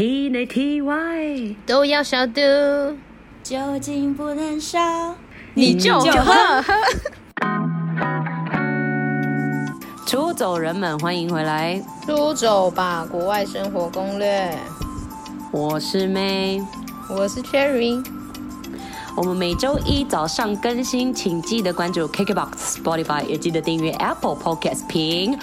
体内 T 外都要消毒，酒精不能少，你就喝。出走人们，欢迎回来！出走吧，国外生活攻略。我是 May，我是 Cherry。我们每周一早上更新，请记得关注 KKBOX、Spotify，也记得订阅 Apple Podcast，评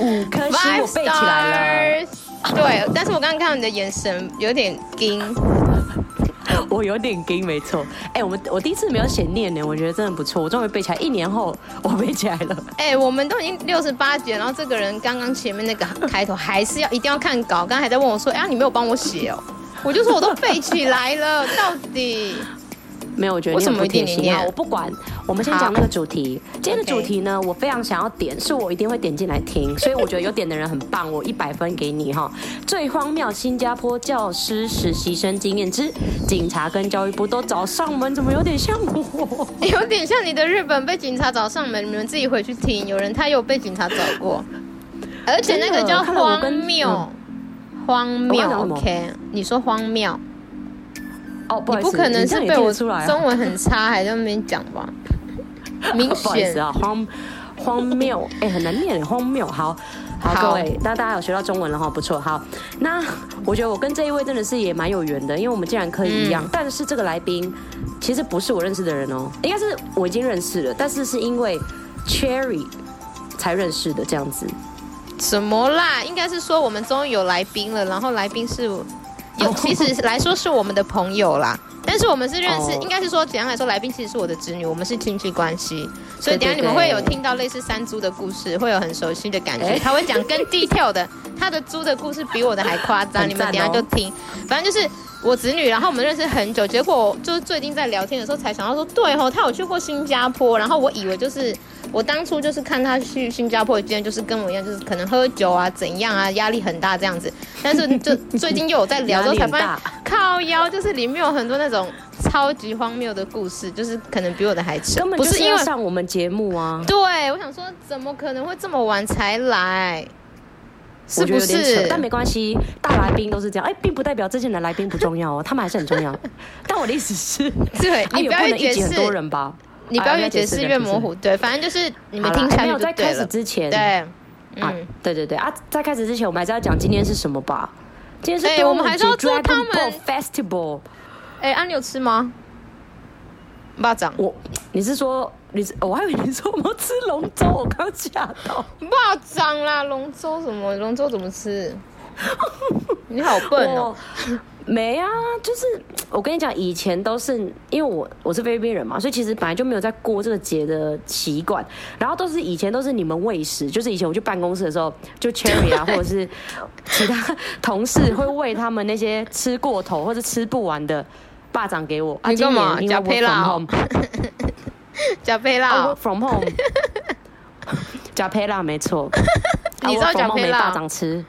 五颗星，我背起来了。对，但是我刚刚看到你的眼神有点惊，我有点惊，没错。哎，我们我第一次没有写念呢，我觉得真的不错，我终于背起来。一年后我背起来了。哎，我们都已经六十八集，然后这个人刚刚前面那个开头还是要一定要看稿，刚刚还在问我说，哎，你没有帮我写哦，我就说我都背起来了，到底。没有，我觉得你很不贴心啊！我不管，我们先讲那个主题。今天的主题呢，我非常想要点，是我一定会点进来听，所以我觉得有点的人很棒，我一百分给你哈！最荒谬新加坡教师实习生经验之警察跟教育部都找上门，怎么有点像我？有点像你的日本被警察找上门，你们自己回去听。有人他有被警察找过，而且那个叫荒谬，荒谬。OK，你说荒谬。哦，不，你不可能是被我中文很差还在那边讲吧？明显啊，荒荒谬，哎、欸，很难念，荒谬。好，好，好各位，那大家有学到中文了哈，不错。好，那我觉得我跟这一位真的是也蛮有缘的，因为我们竟然可以一样。嗯、但是这个来宾其实不是我认识的人哦，应该是我已经认识了，但是是因为 Cherry 才认识的这样子。什么啦？应该是说我们终于有来宾了，然后来宾是。有，其实来说是我们的朋友啦，但是我们是认识，oh. 应该是说怎样来说，来宾其实是我的侄女，我们是亲戚关系，所以等下你们会有听到类似山猪的故事，会有很熟悉的感觉。他会讲更 detail 的，他的猪的故事比我的还夸张，你们等下就听。反正就是我侄女，然后我们认识很久，结果就是最近在聊天的时候才想到说，对哦，他有去过新加坡，然后我以为就是。我当初就是看他去新加坡，今天就是跟我一样，就是可能喝酒啊，怎样啊，压力很大这样子。但是就最近又有在聊之后才发现，靠腰就是里面有很多那种超级荒谬的故事，就是可能比我的还扯。根本不是因为上我们节目啊。对，我想说怎么可能会这么晚才来？是不是？但没关系，大来宾都是这样。哎，并不代表之前的来宾不重要哦，他们还是很重要。但我的意思是，对，你不要解释。很多人吧。你不要越解释越模糊，对，反正就是你们听起来没有在开始之前，对，啊，对对对啊，在开始之前，我们还是要讲今天是什么吧？今天是，我们还是要做他们 Festival。哎，啊，你有吃吗？蚂蚱，我，你是说你是？我还以为你说我们要吃龙舟，我刚吓到。蚂蚱啦，龙舟什么？龙舟怎么吃？你好笨哦。没啊，就是我跟你讲，以前都是因为我我是菲律宾人嘛，所以其实本来就没有在过这个节的习惯。然后都是以前都是你们喂食，就是以前我去办公室的时候，就 Cherry 啊，或者是其他同事会喂他们那些吃过头或者吃不完的霸掌给我。你干嘛？加 配辣？加配辣？From home？加配辣没错。你知道加配辣？蚂蚱吃？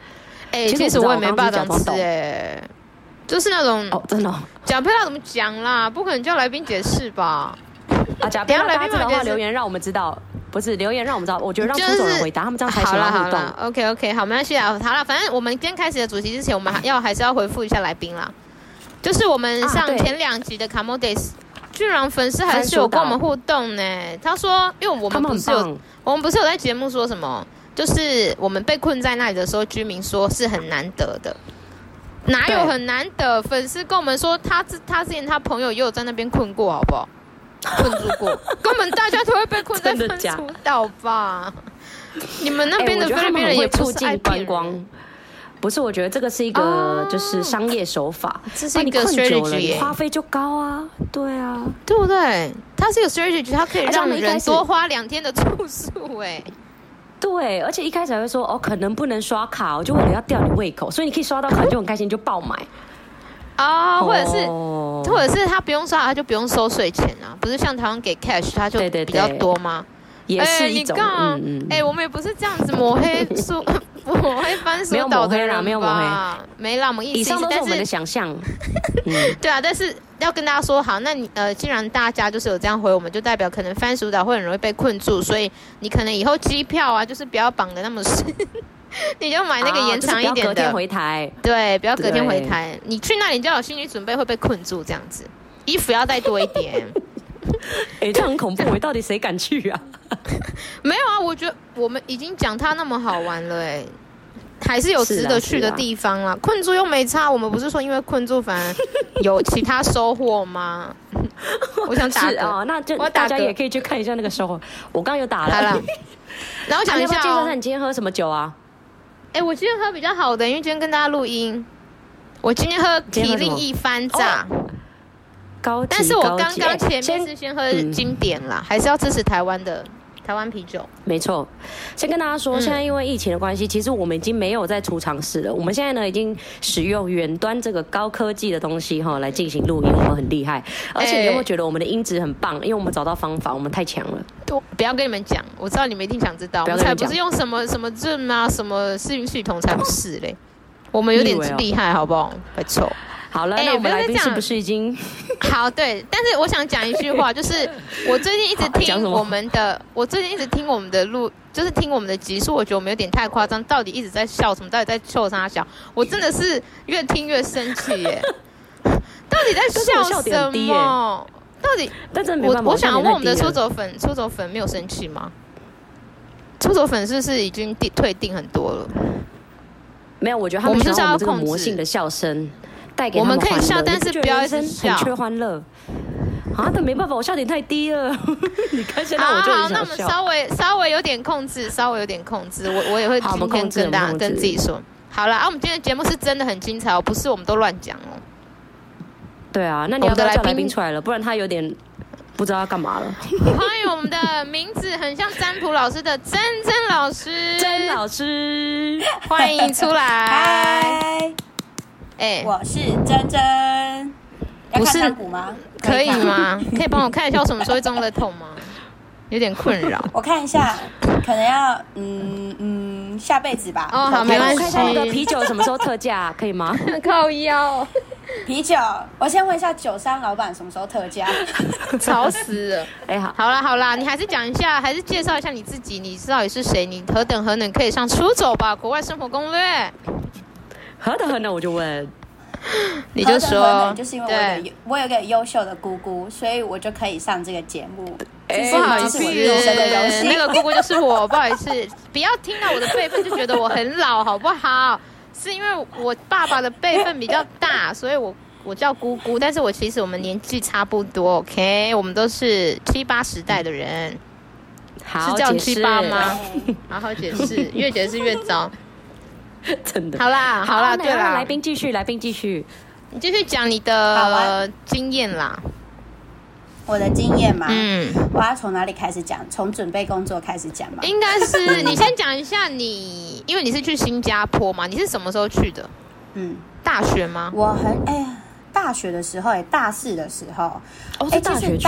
哎，其实我也没蚂蚱吃哎。就是那种哦，真的、哦，讲配料怎么讲啦？不可能叫来宾解释吧？啊，讲配料来宾的话，留言让我们知道，不是留言让我们知道。我觉得让出走人回答，就是、他们这样才喜欢互动。OK OK，好，没关系啊。好了，反正我们今天开始的主题之前，我们还要还是要回复一下来宾啦。就是我们上前两集的卡莫德斯，居然粉丝还是有跟我们互动呢。他说，因为我们不是有，我们不是有在节目说什么，就是我们被困在那里的时候，居民说是很难得的。哪有很难得？粉丝跟我们说，他之他之前他朋友也有在那边困过，好不好？困住过，根本大家都会被困在分出岛吧？你们那边的菲律宾人也促进观光，不是？我觉得这个是一个就是商业手法，这是一个 strategy，花费就高啊，对啊，对不对？它是一个 strategy，它可以让人多花两天的住宿，哎。对，而且一开始还会说哦，可能不能刷卡，我就为了要吊你胃口，所以你可以刷到卡就很开心，就爆买。啊，或者是，或者是他不用刷，他就不用收税钱啊，不是像台湾给 cash，他就比较多吗？也是一种，嗯哎，我们也不是这样子抹黑书，抹黑番薯岛的人，没有抹黑，没那么意思。以上都是我们的想象。对啊，但是要跟大家说好，那你呃，既然大家就是有这样回，我们就代表可能番薯岛会很容易被困住，所以你可能以后机票啊，就是不要绑的那么死。你就买那个延长一点的，啊就是、隔天回台。对，不要隔天回台。你去那里就要有心理准备会被困住，这样子，衣服要带多一点。哎、欸，这很恐怖，到底谁敢去啊？没有啊，我觉得我们已经讲它那么好玩了，哎，还是有值得去的地方啊。困住又没差，我们不是说因为困住反而有其他收获吗？我想打啊、哦，那就大家也可以去看一下那个收获。我刚刚有打了，了然后讲一下、哦，你今天喝什么酒啊？哎，我今天喝比较好的，因为今天跟大家录音，我今天喝体力一番炸。高，但是我刚刚前面是先喝经典啦，还是要支持台湾的台湾啤酒。没错，先跟大家说，嗯、现在因为疫情的关系，其实我们已经没有在储藏室了。我们现在呢，已经使用远端这个高科技的东西哈来进行录音，我们很厉害。而且你有没有觉得我们的音质很棒？因为我们找到方法，我们太强了。不，不要跟你们讲，我知道你们一定想知道。我们才不是用什么什么 Zoom 啊，什么视频系统，才不是嘞。我们有点厉害，好不好？没错。好了，欸、那我们来宾是不是已经好？对，但是我想讲一句话，就是我最近一直听我们的，我最近一直听我们的录，就是听我们的集数，我觉得我们有点太夸张，到底一直在笑什么？到底在秀啥笑？我真的是越听越生气耶！到底在笑什么？到底？但是我我想要问我们的出走粉，出走粉没有生气吗？出走粉是不是已经定退订很多了？没有，我觉得他们就是要控制魔性的笑声。我们可以笑，但是不要一直笑。很缺欢乐啊！但没办法，我笑点太低了。你看现在我就。好，好，那我们稍微稍微有点控制，稍微有点控制。我我也会今天跟大家跟自己说。好了啊，我们今天的节目是真的很精彩哦，不是我们都乱讲哦。对啊，那你要不要叫来宾出来了？不然他有点不知道要干嘛了。欢迎我们的名字很像占卜老师的珍珍老师，珍老师，欢迎出来。哎，我是珍珍，不是？可以吗？可以帮我看一下我什么时候会中乐透吗？有点困扰。我看一下，可能要嗯嗯下辈子吧。哦，好，没关系。看一下那个啤酒什么时候特价，可以吗？靠腰。啤酒，我先问一下酒商老板什么时候特价？吵死了！哎，好，好啦好啦，你还是讲一下，还是介绍一下你自己，你到底是谁？你何等何能可以上出走吧国外生活攻略？何德何能？我就问，你就说，就是因为我有我有个优秀的姑姑，所以我就可以上这个节目。不好意思，那个姑姑就是我，不好意思，不要听到我的辈分就觉得我很老，好不好？是因为我爸爸的辈分比较大，所以我我叫姑姑，但是我其实我们年纪差不多，OK？我们都是七八十代的人，好是叫七八吗？好好解释，越解释越糟。真的，好啦，好啦，对啦，来宾继续，来宾继续，你继续讲你的经验啦。我的经验嘛，嗯，我要从哪里开始讲？从准备工作开始讲吧。应该是 你先讲一下你，因为你是去新加坡嘛，你是什么时候去的？嗯，大学吗？我很哎呀，大学的时候，哎，大四的时候，哦，是大学去。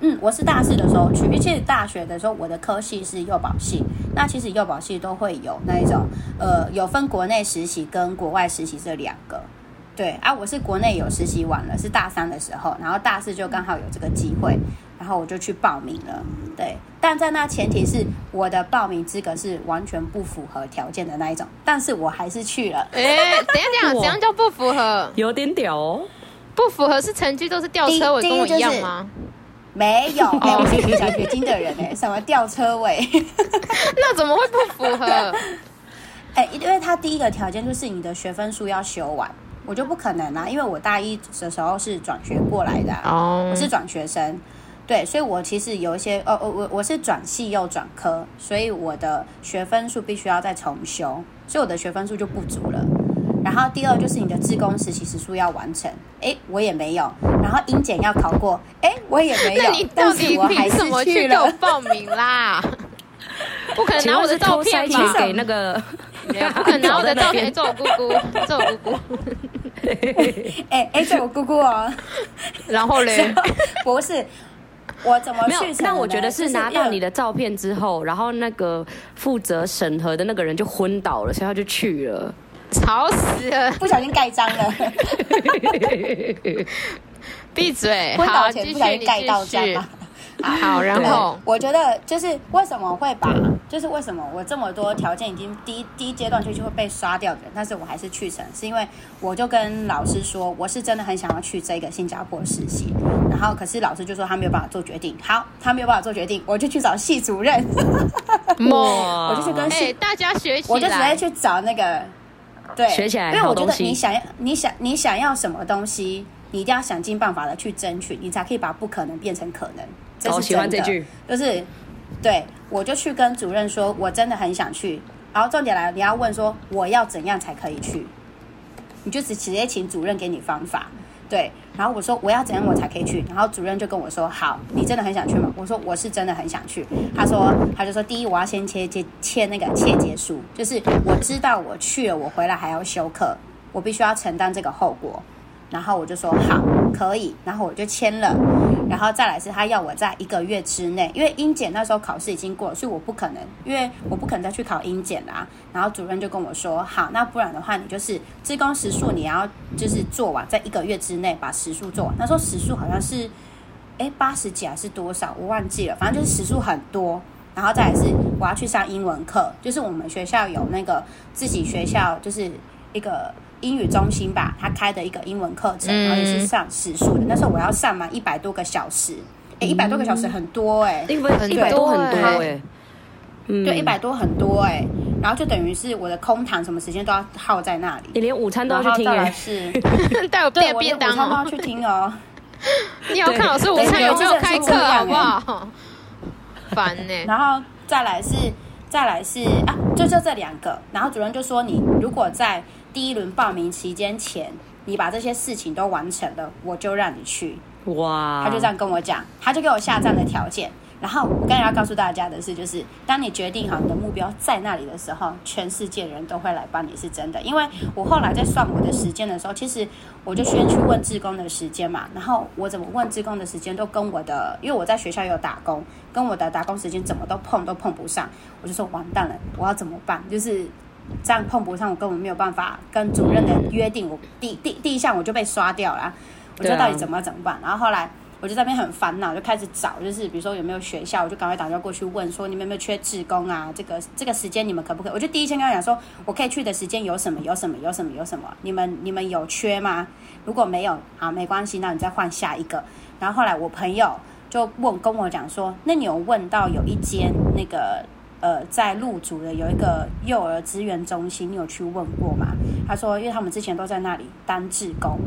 嗯，我是大四的时候去，而且大学的时候我的科系是幼保系，那其实幼保系都会有那一种，呃，有分国内实习跟国外实习这两个，对啊，我是国内有实习完了，是大三的时候，然后大四就刚好有这个机会，然后我就去报名了，对，但在那前提是我的报名资格是完全不符合条件的那一种，但是我还是去了。哎、欸，等一下，怎样叫不符合？有点屌哦，不符合是成绩都是吊车尾，跟我一样吗？没有，哎、欸，我是奖学金的人哎，什么吊车尾？那怎么会不符合？哎、欸，因为他第一个条件就是你的学分数要修完，我就不可能啦，因为我大一的时候是转学过来的，哦，我是转学生，对，所以我其实有一些，哦哦，我我是转系又转科，所以我的学分数必须要再重修，所以我的学分数就不足了。然后第二就是你的自工实习时数要完成，哎，我也没有。然后英检要考过，哎，我也没有。那你到底凭什么去给我报名啦？不可能拿我的照片吧？给那个，不可能拿我的照片做我姑姑，做我姑姑。哎哎，做我姑姑哦。然后嘞？不是，我怎么去？没有。那我觉得是拿到你的照片之后，然后那个负责审核的那个人就昏倒了，所以他就去了。吵死了！不小心盖章了。闭嘴！昏倒前不小心盖到章了。好，然后我觉得就是为什么会把就是为什么我这么多条件已经第一第一阶段就就会被刷掉的人，但是我还是去成，是因为我就跟老师说，我是真的很想要去这个新加坡实习，然后可是老师就说他没有办法做决定，好，他没有办法做决定，我就去找系主任，我就去跟系、欸、大家学习，我就直接去找那个，对，学起来，因为我觉得你想要你想你想要什么东西，你一定要想尽办法的去争取，你才可以把不可能变成可能。这是真的，哦、喜欢这句，就是。对，我就去跟主任说，我真的很想去。然后重点来了，你要问说我要怎样才可以去，你就直直接请主任给你方法。对，然后我说我要怎样我才可以去，然后主任就跟我说，好，你真的很想去吗？我说我是真的很想去。他说他就说，第一我要先签签签那个切结书，就是我知道我去了，我回来还要休克，我必须要承担这个后果。然后我就说好，可以，然后我就签了。然后再来是他要我在一个月之内，因为英检那时候考试已经过了，所以我不可能，因为我不可能再去考英检啦。然后主任就跟我说，好，那不然的话，你就是志工时数你要就是做完，在一个月之内把时数做完。那时候时数好像是，哎，八十几还是多少，我忘记了，反正就是时数很多。然后再来是我要去上英文课，就是我们学校有那个自己学校就是一个。英语中心吧，他开的一个英文课程，然后也是上时数的。那时候我要上满一百多个小时，哎、欸，一百多个小时很多哎、欸，一百多很多哎、欸，对，一百多很多哎、欸，然后就等于是我的空堂什么时间都要耗在那里。你连午餐都要去听哎，是 带我便便当，午餐都要去听哦。你要看老师午餐有没有开课好不好？烦呢、欸。然后再来是，再来是啊，就就这两个。然后主任就说，你如果在第一轮报名期间前，你把这些事情都完成了，我就让你去。哇！他就这样跟我讲，他就给我下站的条件。然后我刚才要告诉大家的是，就是当你决定好你的目标在那里的时候，全世界人都会来帮你，是真的。因为我后来在算我的时间的时候，其实我就先去问志工的时间嘛。然后我怎么问志工的时间，都跟我的，因为我在学校有打工，跟我的打工时间怎么都碰都碰不上。我就说完蛋了，我要怎么办？就是。这样碰不上，我根本没有办法跟主任的约定。我第第第一项我就被刷掉了，我就到底怎么怎么办？然后后来我就在那边很烦恼，就开始找，就是比如说有没有学校，我就赶快打电话过去问说，你们有没有缺志工啊？这个这个时间你们可不可以？我就第一天跟他讲说，我可以去的时间有什么有什么有什么有什么？你们你们有缺吗？如果没有，好，没关系，那你再换下一个。然后后来我朋友就问跟我讲说，那你有问到有一间那个。呃，在鹿竹的有一个幼儿资源中心，你有去问过吗？他说，因为他们之前都在那里当志工，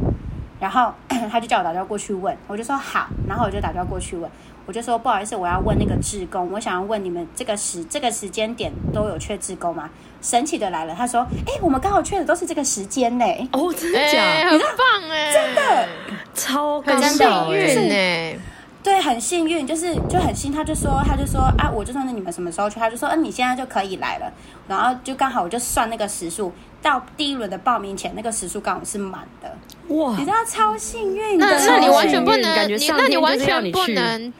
然后 他就叫我打电话过去问，我就说好，然后我就打电话过去问，我就说不好意思，我要问那个志工，我想要问你们这个时这个时间点都有缺志工吗？神奇的来了，他说，哎，我们刚好缺的都是这个时间呢。哦，真的假的？欸、很棒哎，真的超很幸运呢。对，很幸运，就是就很幸，他就说，他就说啊，我就算那你们什么时候去？他就说，嗯、啊，你现在就可以来了。然后就刚好我就算那个时数，到第一轮的报名前，那个时数刚好是满的。哇，你知道超幸运的。那那你完全不能，你那你完全不能，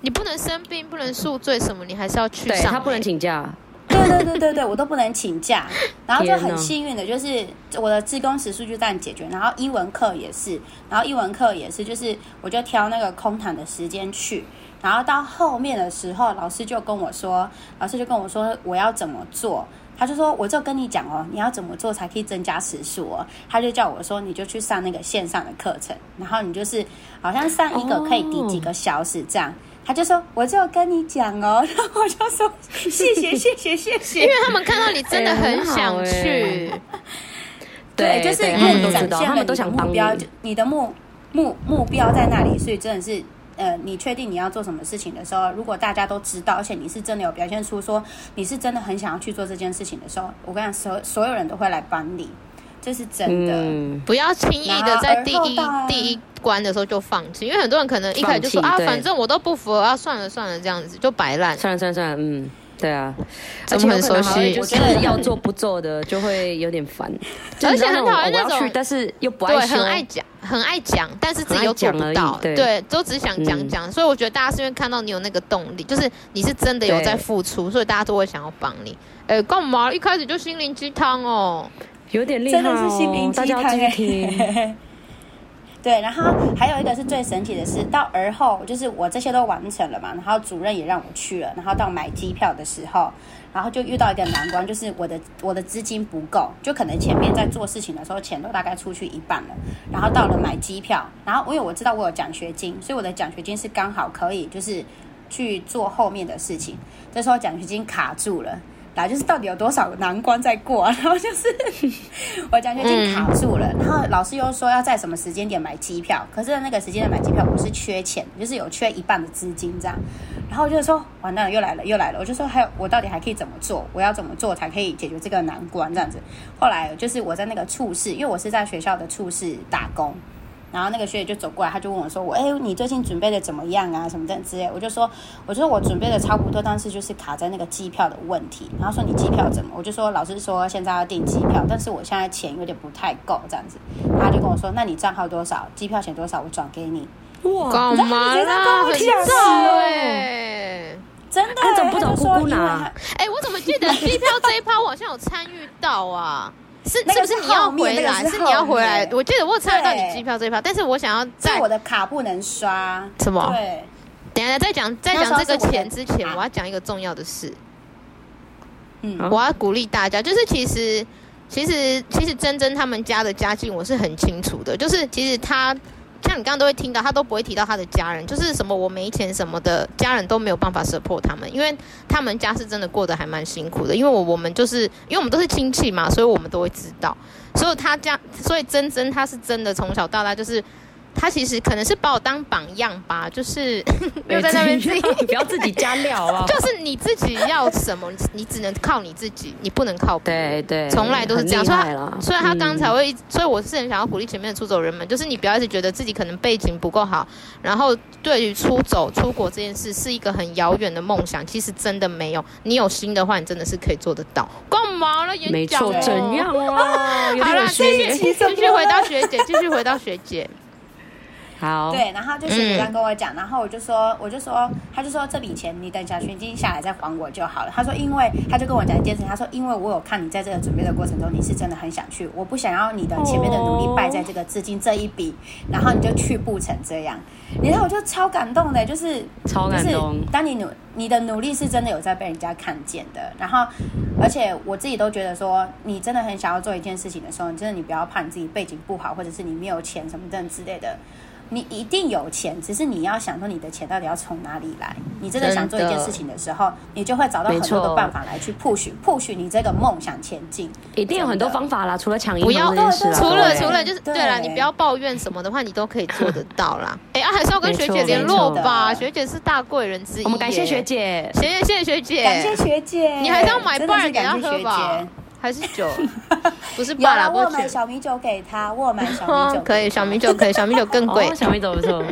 你不能生病，不能宿醉什么，你还是要去上。他不能请假。对对对对对，我都不能请假，然后就很幸运的，就是我的自工时数就这样解决，然后英文课也是，然后英文课也是，就是我就挑那个空堂的时间去，然后到后面的时候，老师就跟我说，老师就跟我说我要怎么做，他就说我就跟你讲哦，你要怎么做才可以增加时数哦，他就叫我说你就去上那个线上的课程，然后你就是好像上一个可以抵几个小时这样。他就说：“我就跟你讲哦。”然后我就说：“谢谢，谢谢，谢谢。”因为他们看到你真的很想去，对，就是因为你展现了你的目标，你的目目目标在那里，所以真的是呃，你确定你要做什么事情的时候，如果大家都知道，而且你是真的有表现出说你是真的很想要去做这件事情的时候，我跟你讲，所所有人都会来帮你。这是真的，嗯、不要轻易的在第一第一关的时候就放弃，因为很多人可能一开始就说啊，反正我都不服啊，算了算了，这样子就摆烂，算了算了算了，嗯，对啊，而且很熟悉，我觉得要做不做的就会有点烦，而且很讨厌那种，但是又不爱对，很爱讲，很爱讲，但是自己又做不到，对，对，都只想讲讲，所以我觉得大家是因为看到你有那个动力，就是你是真的有在付出，所以大家都会想要帮你。哎，干嘛一开始就心灵鸡汤哦？有点厉害哦，大家要继续听。对，然后还有一个是最神奇的是，到而后就是我这些都完成了嘛，然后主任也让我去了，然后到买机票的时候，然后就遇到一个难关，就是我的我的资金不够，就可能前面在做事情的时候钱都大概出去一半了，然后到了买机票，然后因为我知道我有奖学金，所以我的奖学金是刚好可以就是去做后面的事情，这时候奖学金卡住了。来就是到底有多少个难关在过，然后就是我奖学金卡住了，然后老师又说要在什么时间点买机票，可是那个时间点买机票我是缺钱，就是有缺一半的资金这样，然后我就说完蛋了，又来了又来了，我就说还有我到底还可以怎么做？我要怎么做才可以解决这个难关？这样子，后来就是我在那个处室，因为我是在学校的处室打工。然后那个学姐就走过来，他就问我说：“我哎，你最近准备的怎么样啊？什么的之类。”我就说：“我就说我准备的差不多，但是就是卡在那个机票的问题。”然后说：“你机票怎么？”我就说：“老师说现在要订机票，但是我现在钱有点不太够，这样子。”他就跟我说：“那你账号多少？机票钱多少？我转给你。”哇，干嘛啦？很早哎，真的？他怎么不找姑姑拿？哎，我怎么记得机票这一趴我好像有参与到啊？是是不是你要回来？是，你要回来？我记得我有参与到你机票这一票，但是我想要在我的卡不能刷什么？对，等一下再讲在讲这个钱之前，我要讲一个重要的事。嗯，我要鼓励大家，就是其实其实其实珍珍他们家的家境我是很清楚的，就是其实他。像你刚刚都会听到，他都不会提到他的家人，就是什么我没钱什么的，家人都没有办法 support 他们，因为他们家是真的过得还蛮辛苦的。因为我我们就是因为我们都是亲戚嘛，所以我们都会知道。所以他家，所以珍珍他是真的从小到大就是。他其实可能是把我当榜样吧，就是 没有在那边自己 不要自己加料啊，就是你自己要什么，你只能靠你自己，你不能靠。对对，从来都是这样。所以他，所以他刚才会，所以我是很想要鼓励前面的出走人们，就是你不要一直觉得自己可能背景不够好，然后对于出走出国这件事是一个很遥远的梦想，其实真的没有。你有心的话，你真的是可以做得到。干嘛了？没错，怎样啊？好了，继续继续回到学姐，继续回到学姐。好，对，然后就学姐这样跟我讲，嗯、然后我就说，我就说，他就说这笔钱你等奖学金下来再还我就好了。他说，因为他就跟我讲一件事情，他说，因为我有看你在这个准备的过程中，你是真的很想去，我不想要你的前面的努力败在这个资金这一笔，然后你就去不成这样。然后我就超感动的，就是超感动。当你努你的努力是真的有在被人家看见的，然后而且我自己都觉得说，你真的很想要做一件事情的时候，你真的你不要怕你自己背景不好，或者是你没有钱什么的之类的。你一定有钱，只是你要想说你的钱到底要从哪里来。你真的想做一件事情的时候，你就会找到很多的办法来去 push push 你这个梦想前进。一定有很多方法啦，除了抢银行，不要这件事啦，除了对除了就是对啦，你不要抱怨什么的话，你都可以做得到啦。哎、欸，啊，还是要跟学姐联络吧，学姐是大贵人之一。我们感谢学姐，谢谢谢谢学姐，感谢学姐。你还是要买半给她喝吧。还是酒，不是爸啦，我买小米酒给他，我买小米酒 可以，小米酒可以，小米酒更贵，哦，小米酒不错。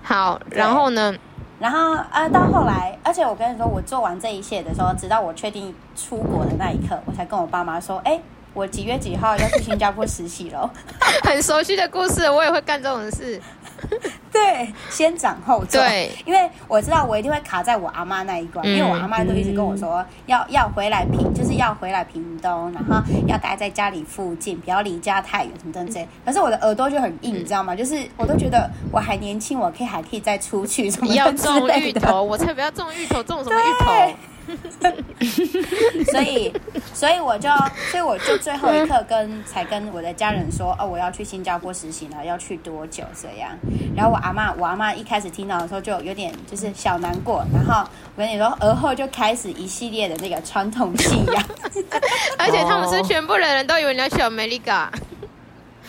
好，然后呢？然后呃，到后来，而且我跟你说，我做完这一切的时候，直到我确定出国的那一刻，我才跟我爸妈说，哎。我几月几号要去新加坡实习了？很熟悉的故事，我也会干这种事。对，先斩后奏。对，因为我知道我一定会卡在我阿妈那一关，嗯、因为我阿妈都一直跟我说、嗯、要要回来平，就是要回来屏东，然后要待在家里附近，不要离家太远，什么等等。可是我的耳朵就很硬，你知道吗？就是我都觉得我还年轻，我可以还可以再出去什么的。要种芋头，我才不要种芋头，种什么芋头？所以，所以我就，所以我就最后一刻跟才跟我的家人说，哦，我要去新加坡实习了，要去多久这样？然后我阿妈，我阿妈一开始听到的时候就有点就是小难过，然后我跟你说，而后就开始一系列的那个传统信仰，而且他们是全部的人都以为你要去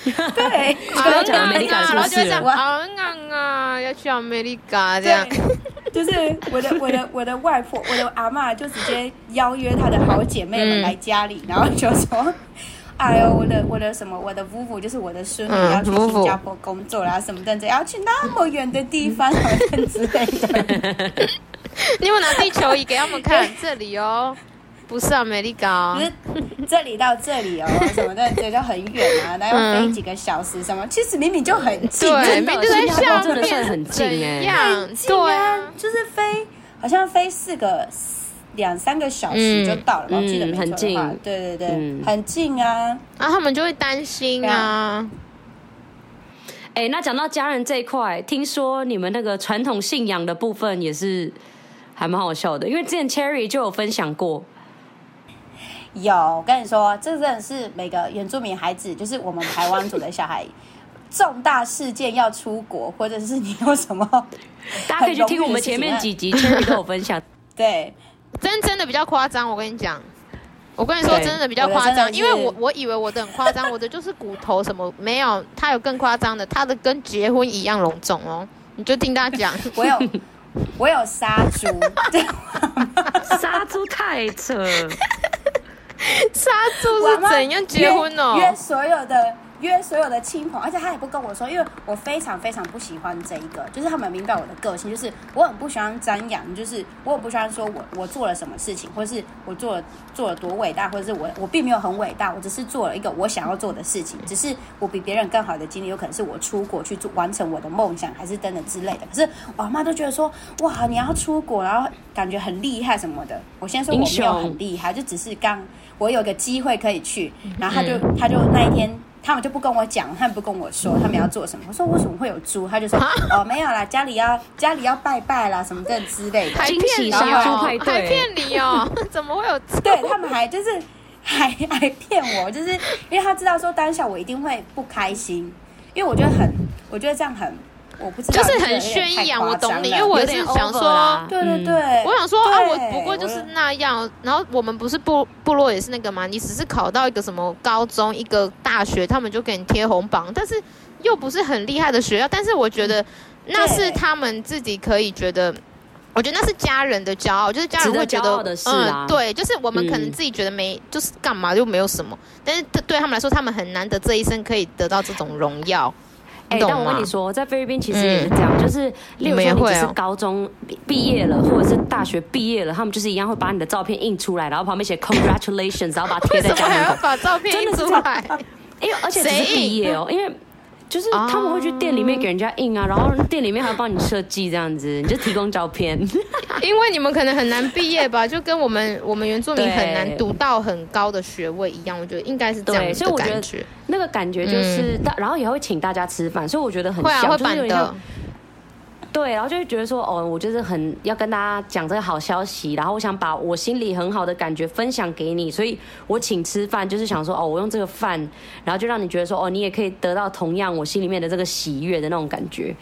美利加。对，好硬啊！然后就这样，好硬啊！要去美利加这样，就是我的我的我的外婆，我的阿嬷就直接邀约她的好姐妹们来家里，然后就说：“哎呦，我的我的什么，我的夫妇就是我的孙女要去新加坡工作啦，什么的，要去那么远的地方，等之类的。”你有拿地球仪给他们看，这里哦。不是啊，美丽高，不是这里到这里哦，什么的，这就很远啊，那要飞几个小时什么？其实明明就很近，对，明明就在下面，真的很近哎，很近啊，就是飞，好像飞四个两三个小时就到了，我记得没错的话，很近，对对对，很近啊，啊，他们就会担心啊。哎，那讲到家人这一块，听说你们那个传统信仰的部分也是还蛮好笑的，因为之前 Cherry 就有分享过。有，我跟你说，这真的是每个原住民孩子，就是我们台湾族的小孩，重大事件要出国，或者是你有什么，大家可以去听我们前面几集 Cherry 都有分享。对，真真的比较夸张，我跟你讲，我跟你说真的比较夸张，因为我我以为我的很夸张，我的就是骨头什么没有，他有更夸张的，他的跟结婚一样隆重哦，你就听他讲，我有我有杀猪，杀猪太扯。杀猪是怎样结婚哦？约所有的约所有的亲朋，而且他也不跟我说，因为我非常非常不喜欢这一个，就是他们明白我的个性，就是我很不喜欢张扬，就是我很不喜欢说我我做了什么事情，或者是我做了做了多伟大，或者是我我并没有很伟大，我只是做了一个我想要做的事情，只是我比别人更好的经历，有可能是我出国去做完成我的梦想，还是等等之类的。可是我妈都觉得说，哇，你要出国，然后感觉很厉害什么的。我先说我没有很厉害，就只是刚。我有个机会可以去，然后他就他就那一天，他们就不跟我讲，他们不跟我说他们要做什么。我说为什么会有猪？他就说哦没有啦，家里要家里要拜拜啦，什么的之类的。还骗你哦，还骗你哦，怎么会有猪？对他们还就是还还骗我，就是因为他知道说当下我一定会不开心，因为我觉得很，我觉得这样很。我不知道就是很宣扬，我懂你，因为我有点想说，对对对，我想说啊，我不过就是那样。然后我们不是部部落也是那个嘛，你只是考到一个什么高中、一个大学，他们就给你贴红榜，但是又不是很厉害的学校。但是我觉得那是他们自己可以觉得，我觉得那是家人的骄傲，就是家人会觉得，嗯，对，就是我们可能自己觉得没，就是干嘛就没有什么，但是对他们来说，他们很难得这一生可以得到这种荣耀。哎、欸，但我跟你说，在菲律宾其实也是这样，嗯、就是例如说你只是高中毕业了，或者是大学毕业了，他们就是一样会把你的照片印出来，然后旁边写 congratulations，然后把它贴在家门口。还要把照片印出来？因为而且只是毕业哦，因为。就是他们会去店里面给人家印啊，然后店里面还帮你设计这样子，你就提供照片。因为你们可能很难毕业吧，就跟我们 我们原住民很难读到很高的学位一样，我觉得应该是这样的感觉。所以我觉得那个感觉就是，嗯、然后也会请大家吃饭，所以我觉得很像，会板的。对，然后就会觉得说，哦，我就是很要跟大家讲这个好消息，然后我想把我心里很好的感觉分享给你，所以我请吃饭，就是想说，哦，我用这个饭，然后就让你觉得说，哦，你也可以得到同样我心里面的这个喜悦的那种感觉，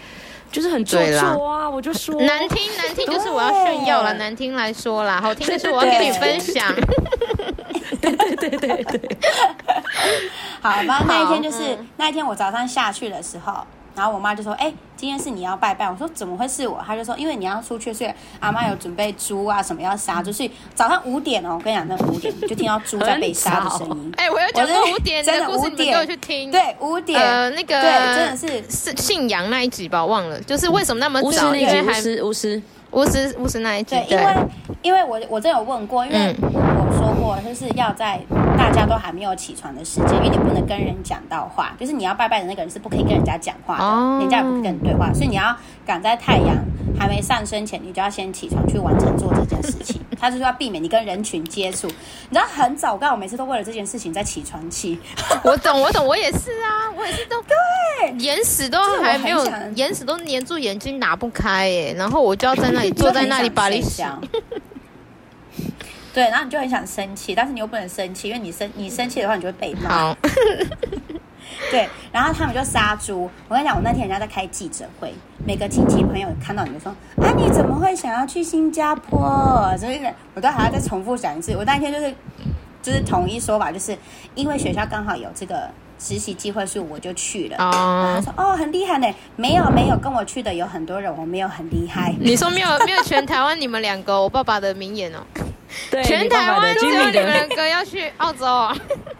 就是很做作啊，我就说难听难听就是我要炫耀了，难听来说啦，好听的是我要跟你分享，对对对对对，好吧，那一天就是、嗯、那一天我早上下去的时候。然后我妈就说：“哎、欸，今天是你要拜拜。”我说：“怎么会是我？”她就说：“因为你要出去，所以阿妈有准备猪啊什么要杀，就是早上五点哦。我跟你讲，那五点就听到猪在被杀的声音。哎、欸，我要讲过五点的故事，你们去听。对，五点。呃，那个对，真的是是信仰那一集吧？忘了，就是为什么那么早？因为巫师，巫师。巫师巫师那一集，对，因为因为我我真有问过，因为我我说过，就是要在大家都还没有起床的时间，因为你不能跟人讲到话，就是你要拜拜的那个人是不可以跟人家讲话的，哦、人家也不跟你对话，所以你要赶在太阳还没上升前，你就要先起床去完成做这件事情。他就是要避免你跟人群接触，你知道很早，刚我每次都为了这件事情在起床气。我懂，我懂，我也是啊，我也是都 对，眼屎都还没有，眼屎都黏住眼睛拿不开哎，然后我就要在那。里 坐在那里把你想，对，然后你就很想生气，但是你又不能生气，因为你生你生气的话，你就会被骂。对，然后他们就杀猪。我跟你讲，我那天人家在开记者会，每个亲戚朋友看到你就说：“啊，你怎么会想要去新加坡？”所以，我都还要再重复讲一次。我那天就是就是统一说法，就是因为学校刚好有这个。实习机会是我就去了。哦，他说哦很厉害呢，没有没有跟我去的有很多人，我没有很厉害。你说没有没有全台湾你们两个，我爸爸的名言哦。对，全台湾只有你们两个要去澳洲啊。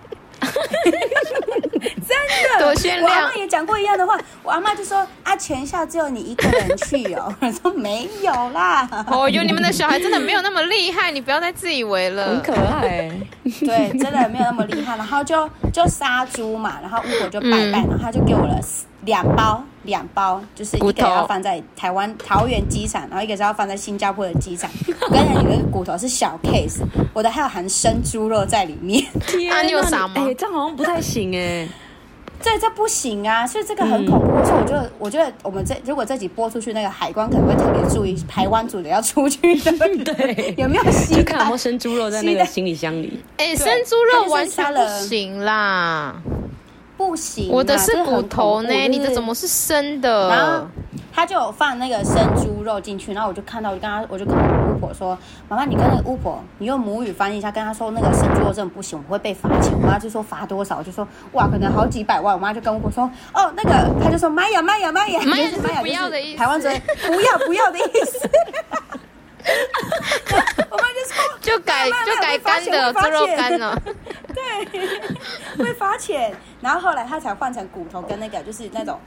真的，多训练！我阿妈也讲过一样的话，我阿妈就说：“啊，全校只有你一个人去哦。”我说：“没有啦。”哦哟，你们的小孩真的没有那么厉害，你不要再自以为了。很可爱，对，真的没有那么厉害。然后就就杀猪嘛，然后巫婆就拜拜，然后他就给我了两包，两包，就是一个要放在台湾桃园机场，然后一个是要放在新加坡的机场。我跟你讲，有一个骨头是小 case，我的还有含生猪肉在里面。天啊，你有啥吗？哎，这样好像不太行哎。这这不行啊，所以这个很恐怖。所以我觉得，我觉得我们这如果这集播出去，那个海关可能会特别注意台湾组的要出去的，对，有没有吸？看有没有生猪肉在那个行李箱里？哎，生猪肉完全不行啦，不行。我的是骨头呢，你的怎么是生的？然后他就有放那个生猪肉进去，然后我就看到，我就跟他，我就跟我巫婆说：“妈妈，你跟那个巫婆，你用母语翻译一下，跟他说那个生猪肉真的不行，我会被罚钱。”我妈就说罚多少，我就说哇，可能好几百万。我妈就跟巫婆说：“哦，那个，他就说妈呀妈呀妈呀，妈呀，妈呀，不要的意思，台湾人不要不要的意思。”我妈就说：“就改就改干的猪肉干了。”对，会罚钱。然后后来他才换成骨头跟那个，就是那种。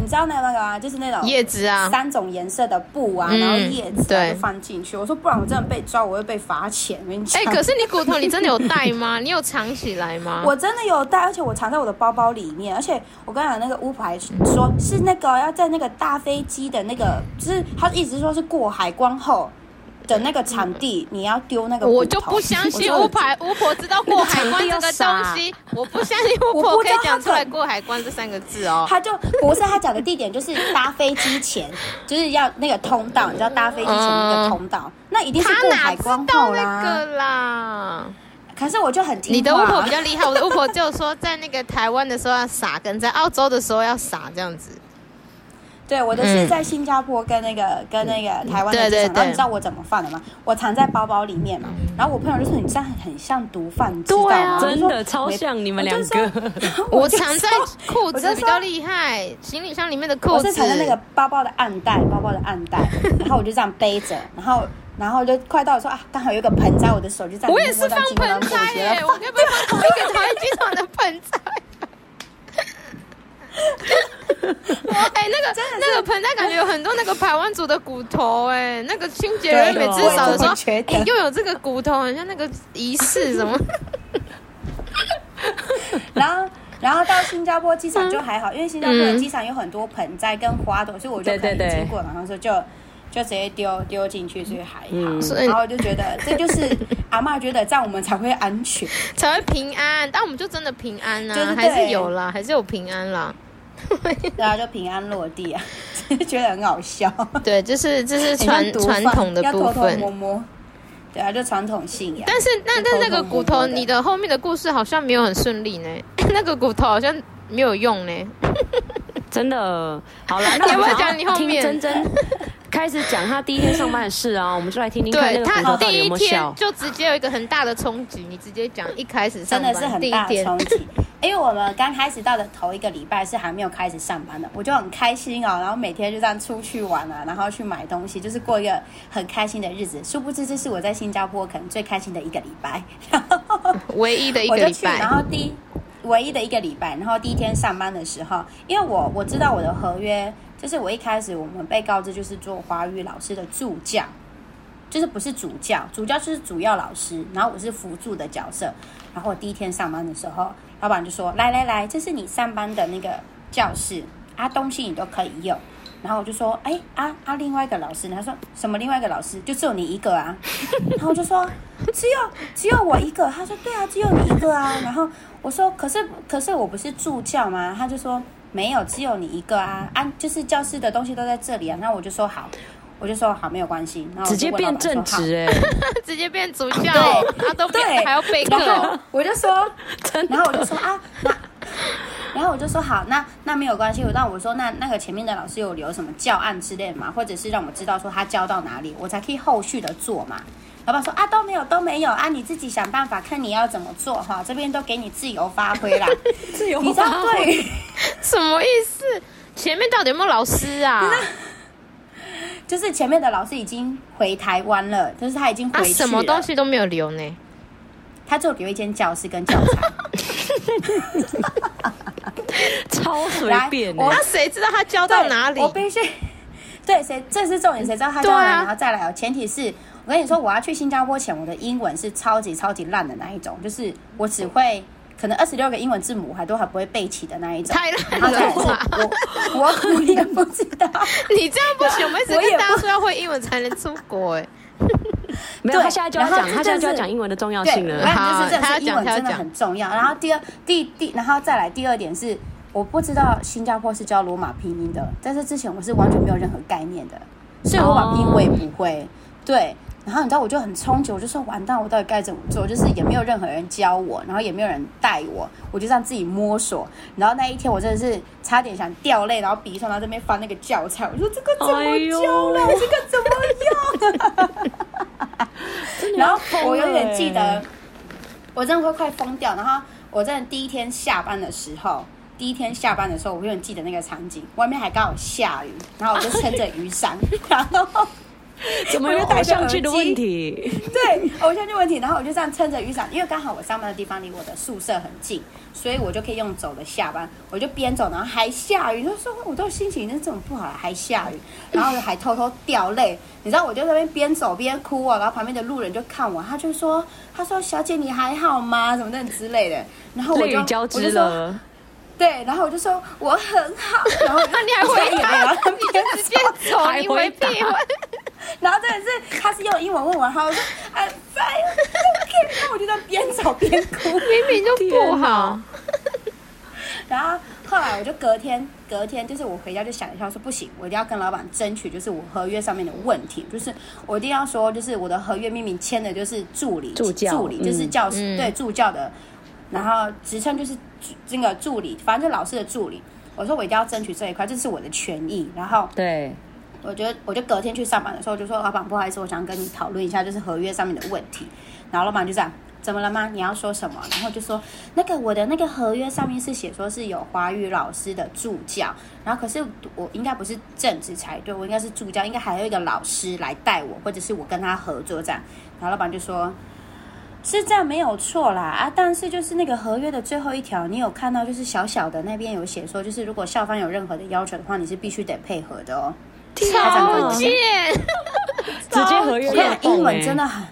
你知道那个那个啊，就是那种叶子啊，三种颜色的布啊，然后叶子啊就放进去。我说不然我真的被抓，我会被罚钱。我跟你讲，哎，可是你骨头你真的有带吗？你有藏起来吗？我真的有带，而且我藏在我的包包里面。而且我刚才那个巫婆还说是那个要在那个大飞机的那个，就是他一直说是过海关后。的那个场地，你要丢那个，我就不相信巫婆巫婆知道过海关这个东西，我不相信巫婆可以讲出来过海关这三个字哦。他就不是他讲的地点，就是搭飞机前，就是要那个通道，你知道搭飞机前那个通道，那一定是过海关后啦。那个啦，可是我就很听，你的巫婆比较厉害，我的巫婆就说在那个台湾的时候要撒，跟在澳洲的时候要撒这样子。对，我的是在新加坡跟那个、嗯、跟那个台湾的机场，对对对，然后你知道我怎么放的吗？我藏在包包里面嘛。然后我朋友就说：“你这样很像毒贩，知道吗？”真的超像你们两个。我，藏在裤子比较厉害，行李箱里面的裤子。我是藏在那个包包的暗袋，包包的暗袋。然后我就这样背着，然后然后就快到说啊，刚好有一个盆栽，我的手就这样。我也是放盆栽耶，我要不要放同一个桃园机场的盆栽？哎、欸，那个那个盆栽感觉有很多那个排湾族的骨头，哎，那个清洁人每次扫的时候，哎、欸，又有这个骨头，很像那个仪式什么。然后，然后到新加坡机场就还好，因为新加坡的机场有很多盆栽跟花朵，所以我就可以经过，然后说就就直接丢丢进去，所以还好。然后我就觉得这就是 阿嬷觉得这样我们才会安全，才会平安。但我们就真的平安啊，就是还是有啦，还是有平安啦。然后就平安落地啊，觉得很好笑。对，就是这是传传统的部分。要偷偷摸摸。对啊，就传统信仰。但是那但那个骨头，你的后面的故事好像没有很顺利呢。那个骨头好像没有用呢。真的。好了，那我们讲你后面。真真开始讲他第一天上班的事啊，我们就来听听看那个有没有效。就直接有一个很大的冲击，你直接讲一开始上班真的是很大的冲击。因为我们刚开始到的头一个礼拜是还没有开始上班的，我就很开心哦，然后每天就这样出去玩啊，然后去买东西，就是过一个很开心的日子。殊不知这是我在新加坡可能最开心的一个礼拜，唯一的一个礼拜。我就去，然后第一唯一的一个礼拜，然后第一天上班的时候，因为我我知道我的合约就是我一开始我们被告知就是做华语老师的助教。就是不是主教，主教就是主要老师，然后我是辅助的角色。然后我第一天上班的时候，老板就说：“来来来，这是你上班的那个教室啊，东西你都可以用。”然后我就说：“哎啊啊，另外一个老师？”他说：“什么另外一个老师？就只有你一个啊？”然后我就说：“只有只有我一个。”他说：“对啊，只有你一个啊。”然后我说：“可是可是我不是助教吗？”他就说：“没有，只有你一个啊啊，就是教室的东西都在这里啊。”然后我就说：“好。”我就说好，没有关系。然后直接变正直哎，直接变主教，对，都对，还要备课。我就说，然后我就说 啊，那，然后我就说好，那那没有关系。那我说那那个前面的老师有留什么教案之类的吗？或者是让我知道说他教到哪里，我才可以后续的做嘛。老板说啊，都没有都没有啊，你自己想办法，看你要怎么做哈，这边都给你自由发挥啦。自由发挥，什么意思？前面到底有没有老师啊？就是前面的老师已经回台湾了，就是他已经回去了，什么东西都没有留呢？他就留一间教室跟教材，超随便。那谁知道他教到哪里？我必须对谁？这是重点，谁知道他教到哪里？然后再来哦。前提是我跟你说，我要去新加坡前，我的英文是超级超级烂的那一种，就是我只会。可能二十六个英文字母还都还不会背起的那一种，太烂了！我我我也不知道，你这样不行，我们一直跟大家说要会英文才能出国哎。没有，他现在就要讲，他现在就要讲英文的重要性了。好，就是这是英文真的很重要。然后第二第第，然后再来第二点是，我不知道新加坡是教罗马拼音的，在这之前我是完全没有任何概念的，所以罗马拼音我也不会。Oh. 对，然后你知道我就很憧憬，我就说完蛋，我到底该怎么做？就是也没有任何人教我，然后也没有人带我，我就这样自己摸索。然后那一天我真的是差点想掉泪，然后鼻酸，然后这边翻那个教材，我说这个怎么教了？哎、这个怎么用？然后我永远记得，我真的会快疯掉。然后我在第一天下班的时候，第一天下班的时候，我永远记得那个场景，外面还刚好下雨，然后我就撑着雨伞，然后。怎么有偶像剧的问题？对，偶像剧问题。然后我就这样撑着雨伞，因为刚好我上班的地方离我的宿舍很近，所以我就可以用走的下班。我就边走，然后还下雨。就说我都心情已经这么不好了，还下雨，然后还偷偷掉泪。你知道，我就在那边边走边哭啊。然后旁边的路人就看我，他就说：“他说小姐你还好吗？什么的之类的。”然后我就交织了。对，然后我就说我很好。然后 你还回答，你就直接走，你回避。然后真的是，他是用英文问我，然后我说 I'm fine，OK，然后我就在边走边哭，明明就不好。然后后来我就隔天，隔天就是我回家就想一下，说不行，我一定要跟老板争取，就是我合约上面的问题，就是我一定要说，就是我的合约明明签的就是助理，助教，助理就是教师，嗯、对助教的，然后职称就是这个助理，反正就老师的助理。我说我一定要争取这一块，这是我的权益。然后对。我觉得，我就隔天去上班的时候，就说老板，不好意思，我想跟你讨论一下，就是合约上面的问题。然后老板就这样，怎么了吗？你要说什么？然后就说那个我的那个合约上面是写说是有华语老师的助教，然后可是我应该不是正职才对，我应该是助教，应该还有一个老师来带我，或者是我跟他合作这样。然后老板就说，是这样没有错啦啊，但是就是那个合约的最后一条，你有看到就是小小的那边有写说，就是如果校方有任何的要求的话，你是必须得配合的哦。超贱！直接合约，英文真的很。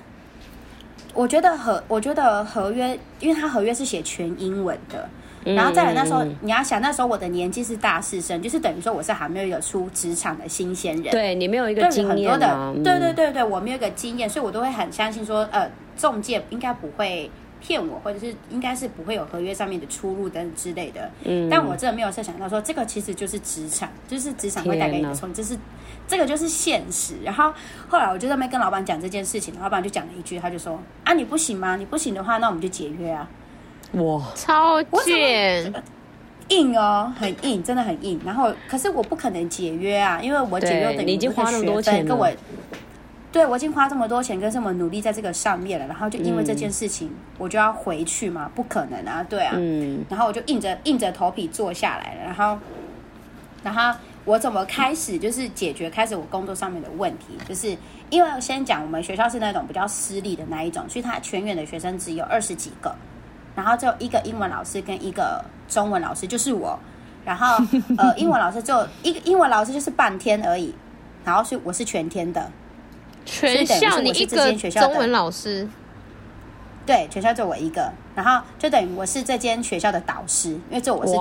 我觉得合，我觉得合约，因为他合约是写全英文的。然后再来那时候，你要想那时候我的年纪是大四生，就是等于说我是还没有一个出职场的新鲜人。对，你没有一个经验，很多的，对对对对，我没有一个经验，所以我都会很相信说，呃，中介应该不会。骗我，或者是应该是不会有合约上面的出入等等之类的。嗯，但我真的没有设想到说这个其实就是职场，就是职场会带给你的冲击，这是这个就是现实。然后后来我就在那边跟老板讲这件事情，老板就讲了一句，他就说：“啊，你不行吗？你不行的话，那我们就解约啊。”哇，超贱，硬哦，很硬，真的很硬。然后可是我不可能解约啊，因为我解约等于你已经花那么多钱跟我。对，我已经花这么多钱跟这么努力在这个上面了，然后就因为这件事情，我就要回去嘛？不可能啊，对啊。嗯。然后我就硬着硬着头皮坐下来了，然后，然后我怎么开始就是解决开始我工作上面的问题？就是因为我先讲，我们学校是那种比较私立的那一种，所以他全员的学生只有二十几个，然后就一个英文老师跟一个中文老师，就是我。然后呃，英文老师就一个英文老师就是半天而已，然后是我是全天的。全校你一个中文老师，对，全校就我一个，然后就等于我是这间学校的导师，因为这我是全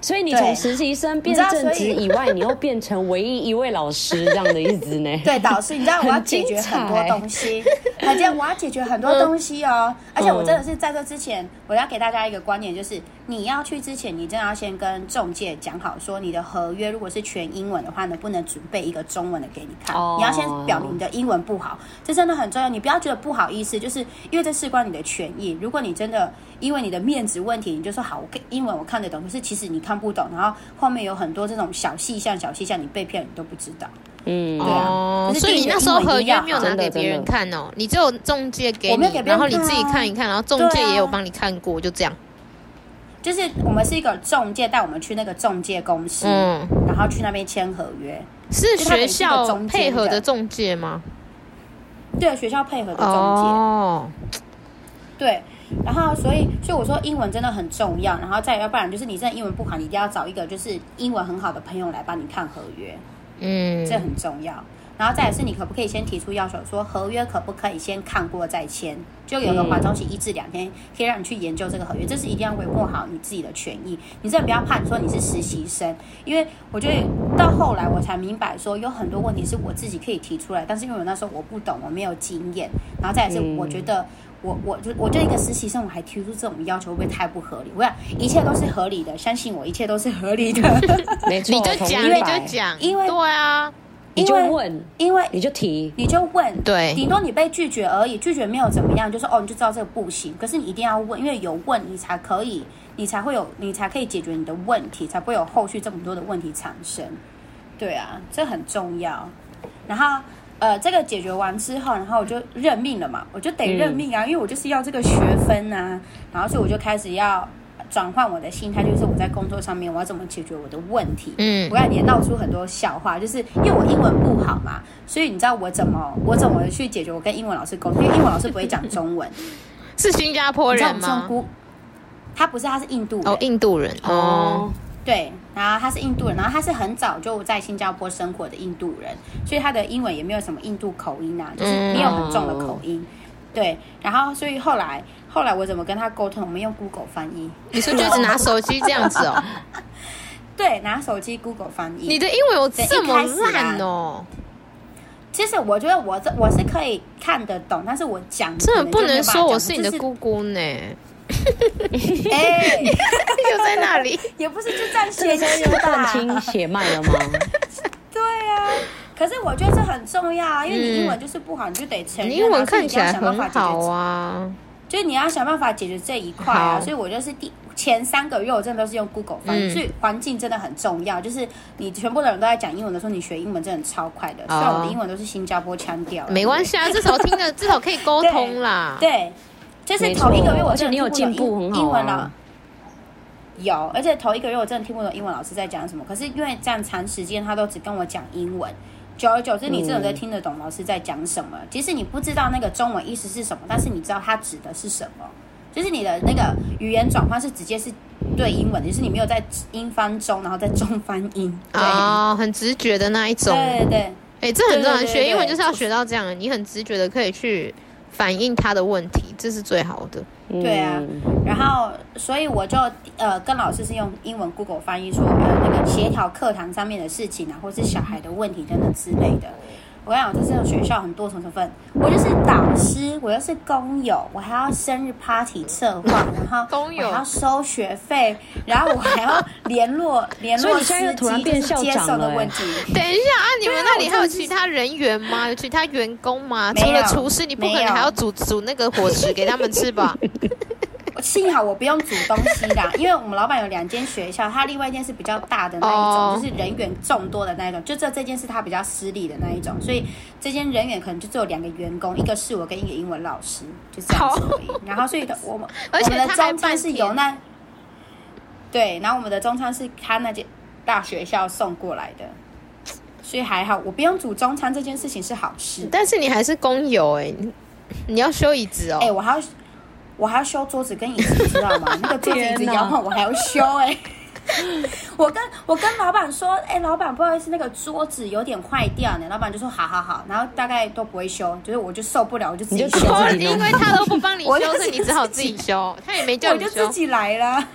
所以你从实习生变正职以外，你又变成唯一一位老师这样的意思呢？对，导师，你知道我要解决很多东西，还这样我要解决很多东西哦，而且我真的是在这之前，我要给大家一个观念，就是。你要去之前，你真的要先跟中介讲好，说你的合约如果是全英文的话，能不能准备一个中文的给你看？Oh. 你要先表明你的英文不好，这真的很重要。你不要觉得不好意思，就是因为这事关你的权益。如果你真的因为你的面子问题，你就说好，我英文我看得懂，可是其实你看不懂，然后后面有很多这种小细项、小细项，你被骗你都不知道。嗯，对啊。所以你那时候合约没有拿给别人看哦，你只有中介给你，然后你自己看一看，然后中介也有帮你看过，就这样。就是我们是一个中介带我们去那个中介公司，嗯，然后去那边签合约，是学校配合的中介吗？对，学校配合的中介。哦，对，然后所以所以我说英文真的很重要，然后再要不然就是你真的英文不好，你一定要找一个就是英文很好的朋友来帮你看合约，嗯，这很重要。然后再来是你可不可以先提出要求，说合约可不可以先看过再签？就有个缓冲期一至两天，可以让你去研究这个合约，这是一定要维护好你自己的权益。你真的不要怕，你说你是实习生，因为我觉得到后来我才明白，说有很多问题是我自己可以提出来，但是因为我那时候我不懂，我没有经验，然后再来是我觉得我我就我就一个实习生，我还提出这种要求，会不会太不合理？我想一切都是合理的，相信我，一切都是合理的。没错，你就讲，你就讲，因为对啊。你就问，因为你就提，你就问，对，顶多你被拒绝而已，拒绝没有怎么样，就说哦，你就知道这个不行。可是你一定要问，因为有问你才可以，你才会有，你才可以解决你的问题，才不会有后续这么多的问题产生。对啊，这很重要。然后呃，这个解决完之后，然后我就认命了嘛，我就得认命啊，嗯、因为我就是要这个学分啊。然后所以我就开始要。转换我的心态，就是我在工作上面我要怎么解决我的问题。嗯，我感觉闹出很多笑话，就是因为我英文不好嘛，所以你知道我怎么我怎么去解决我跟英文老师沟通？因为英文老师不会讲中文，是新加坡人吗？他不是，他是印度人。哦，印度人哦，对，然后他是印度人，然后他是很早就在新加坡生活的印度人，所以他的英文也没有什么印度口音啊，就是没有很重的口音。嗯、对，然后所以后来。后来我怎么跟他沟通？我们用 Google 翻译。你是不是就只拿手机这样子哦？对，拿手机 Google 翻译。你的英文有这么烂哦？其实我觉得我这我是可以看得懂，但是我讲真的不能说我是你的姑姑呢。哎，又在那里？也不是就这样写就断亲血脉了吗？对、啊，可是我觉得这很重要啊，因为你英文就是不好，你就得承认。你英文看起来很好啊。就是你要想办法解决这一块啊！所以我就是第前三个月我真的都是用 Google 翻译，所以环境真的很重要。就是你全部的人都在讲英文的时候，你学英文真的超快的。虽然我的英文都是新加坡腔调，没关系啊，至少听的至少可以沟通啦。对，就是头一个月我真的你有进步很好。英文了，有，而且头一个月我真的听不懂英文老师在讲什么。可是因为这样长时间，他都只跟我讲英文。久而久之，你真的在听得懂老师在讲什么。即使你不知道那个中文意思是什么，但是你知道它指的是什么。就是你的那个语言转换是直接是对英文，就是你没有在英翻中，然后在中翻英。哦，很直觉的那一种。对对对，哎，这很重要。学英文就是要学到这样，你很直觉的可以去反映他的问题，这是最好的。对啊，然后所以我就呃跟老师是用英文 Google 翻译说呃那个协调课堂上面的事情啊，或是小孩的问题等等之类的。我跟你讲，这这个学校很多重成分。我就是导师，我又是工友，我还要生日 party 策划，然后我还要收学费，然后我还要联络联络司机，就是接送的问题。等一下啊，你们那里还有其他人员吗？有其他员工吗？除了厨师，你不可能还要煮煮那个伙食给他们吃吧？幸好我不用煮东西啦，因为我们老板有两间学校，他另外一间是比较大的那一种，就是人员众多的那一种。就这这间是他比较私立的那一种，所以这间人员可能就只有两个员工，一个是我跟一个英文老师，就这样子而已。然后所以的我们我们的中餐是由那对，然后我们的中餐是他那间大学校送过来的，所以还好我不用煮中餐这件事情是好事。但是你还是工友哎，你要修椅子哦，哎，我还要。我还要修桌子跟椅子，你知道吗？那个桌子椅子摇晃，我还要修哎、欸。我跟我跟老板说，哎、欸，老板不好意思，那个桌子有点坏掉呢。老板就说好好好，然后大概都不会修，就是我就受不了，我就自己修。因为他都不帮你 修，是你只好自己修。他也没叫你修，我就自己来了。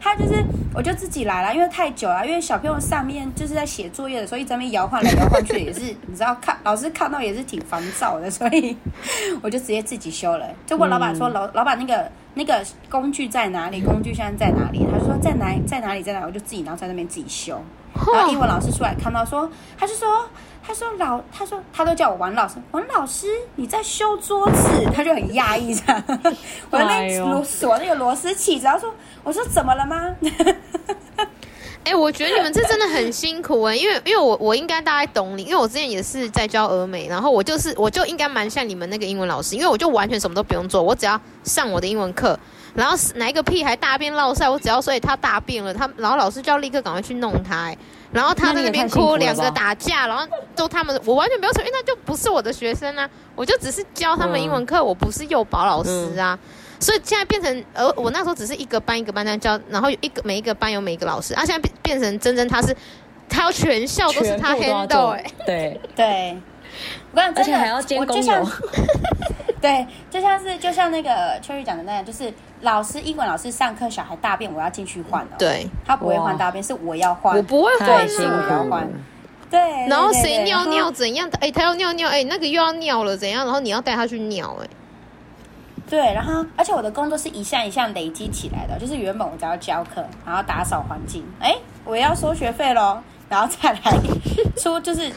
他就是，我就自己来了，因为太久了，因为小朋友上面就是在写作业的时候，一直在那边摇晃来摇晃去，也是你知道看老师看到也是挺烦躁的，所以 我就直接自己修了。就问老板说，老老板那个那个工具在哪里？工具箱在在哪里？他说在哪在哪里在哪里？我就自己然后在那边自己修。然后英文老师出来看到说，他就说。他说老，他说他都叫我王老师，王老师你在修桌子，他就很讶异这样。我在那螺锁那个螺丝起子，然后说，我说怎么了吗？哎、欸，我觉得 你们这真的很辛苦哎、欸，因为因为我我应该大概懂你，因为我之前也是在教俄美，然后我就是我就应该蛮像你们那个英文老师，因为我就完全什么都不用做，我只要上我的英文课，然后哪一个屁孩大便落赛，我只要所以他大便了，他然后老师就要立刻赶快去弄他、欸。然后他在那边哭，两个打架，然后都他们，我完全没有错，因为那就不是我的学生啊，我就只是教他们英文课，嗯、我不是幼保老师啊，嗯、所以现在变成，呃，我那时候只是一个班一个班这样教，然后有一个每一个班有每一个老师，啊，现在变变成真真他是他要全校都是他 handle 哎，对。对，我跟你讲，而且还要兼工友。对，就像是就像那个秋雨讲的那样，就是老师英文老师上课，小孩大便，我要进去换哦。对，他不会换大便，是我要换。我不会换，是我要换。对，然后谁尿尿怎样？哎，他要尿尿，哎，那个又要尿了怎样？然后你要带他去尿，哎。对，然后而且我的工作是一项一项累积起来的，就是原本我只要教课，然后打扫环境，哎，我要收学费喽，然后再来出就是。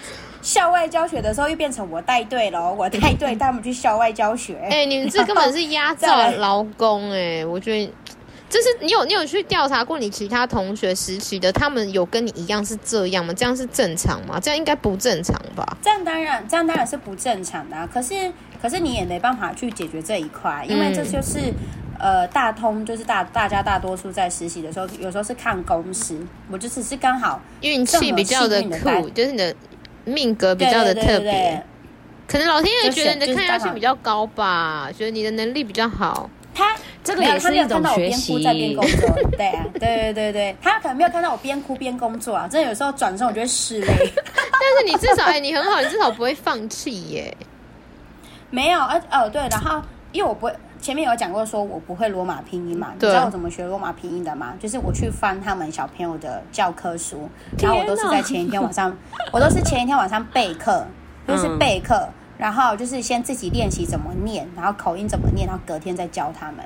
校外教学的时候又变成我带队喽，我带队带他们去校外教学。哎、欸，你们这根本是压榨劳工哎、欸！我觉得就是你有你有去调查过你其他同学实习的，他们有跟你一样是这样吗？这样是正常吗？这样应该不正常吧？这样当然，这样当然是不正常的、啊。可是可是你也没办法去解决这一块，因为这就是、嗯、呃大通，就是大大家大多数在实习的时候，有时候是看公司，我就只是刚好运气比较的酷，就是你的。命格比较的特别，对对对对，可能老天爷觉得你的抗压性比较高吧，觉得你的能力比较好。他这个也是一种学习。在边工作，对啊，对对对对，他可能没有看到我边哭边工作啊，真的有时候转身我就会失泪。但是你至少哎，你很好，你至少不会放弃耶。没有，呃哦对，然后因为我不会。前面有讲过，说我不会罗马拼音嘛？你知道我怎么学罗马拼音的吗？就是我去翻他们小朋友的教科书，然后我都是在前一天晚上，我都是前一天晚上备课，就是备课，然后就是先自己练习怎么念，然后口音怎么念，然后隔天再教他们。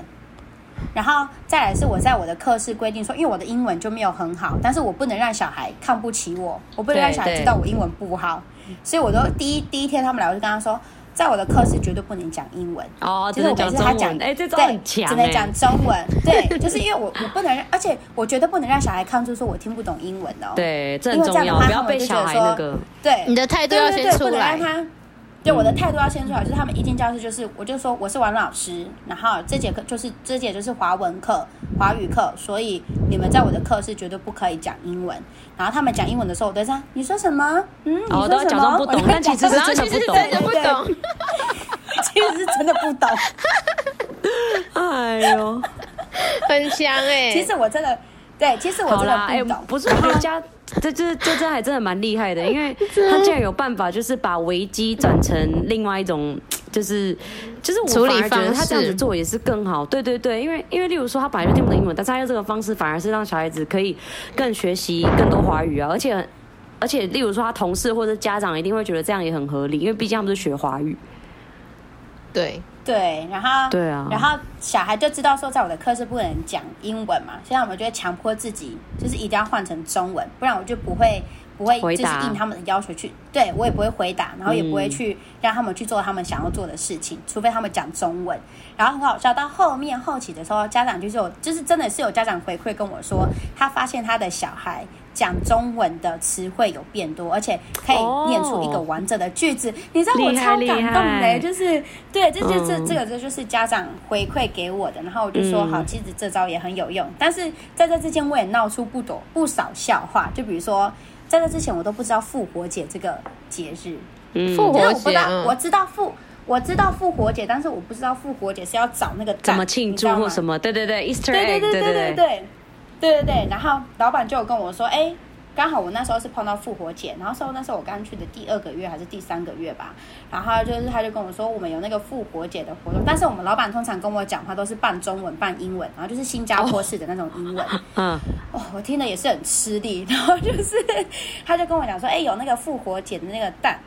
然后再来是我在我的课室规定说，因为我的英文就没有很好，但是我不能让小孩看不起我，我不能让小孩知道我英文不好，所以我都第一第一天他们来我就跟他说。在我的课是绝对不能讲英文哦，就是我每次他讲，哎，这招很强，只能讲中文。对，就是因为我我不能，而且我绝对不能让小孩看出说我听不懂英文哦。对，这很重要，不要被小孩那个。对，你的态度要先出来。对，我的态度要先出来，就是他们一进教室就是，我就说我是王老师，然后这节课就是这节就是华文课、华语课，所以你们在我的课是绝对不可以讲英文。然后他们讲英文的时候，我都在你说什么？嗯，你说什么？不懂，但其实是真的不懂。其实是真的不懂。哎呦，很强哎！其实我真的，对，其实我真的不懂。不是，我觉得家。这这这这还真的蛮厉害的，因为 他竟然有办法，就是把危机转成另外一种，就是就是我反而觉得他这样子做也是更好。对对对，因为因为例如说他本来就听不懂英文，但是他用这个方式反而是让小孩子可以更学习更多华语啊，而且而且例如说他同事或者家长一定会觉得这样也很合理，因为毕竟他们是学华语。对。对，然后对啊，然后小孩就知道说，在我的课是不能讲英文嘛。现在我们就会强迫自己，就是一定要换成中文，不然我就不会不会就是应他们的要求去。对，我也不会回答，然后也不会去让他们去做他们想要做的事情，嗯、除非他们讲中文。然后很好笑，到后面后期的时候，家长就是有，就是真的是有家长回馈跟我说，他发现他的小孩。讲中文的词汇有变多，而且可以念出一个完整的句子。Oh, 你知道我超感动的，就是对，这就是、嗯、这个这就是家长回馈给我的。然后我就说、嗯、好，其实这招也很有用。但是在这之前，我也闹出不多不少笑话。就比如说，在这之前，我都不知道复活节这个节日。嗯，复活节，我知道复我知道复活节，但是我不知道复活节是要找那个怎么庆祝或什么。对对对，Easter egg，对对对对对对对。对对对，然后老板就有跟我说，哎，刚好我那时候是碰到复活节，然后说那时候我刚去的第二个月还是第三个月吧，然后就是他就跟我说，我们有那个复活节的活动，但是我们老板通常跟我讲话都是半中文半英文，然后就是新加坡式的那种英文，嗯，哦，我听的也是很吃力，然后就是他就跟我讲说，哎，有那个复活节的那个蛋，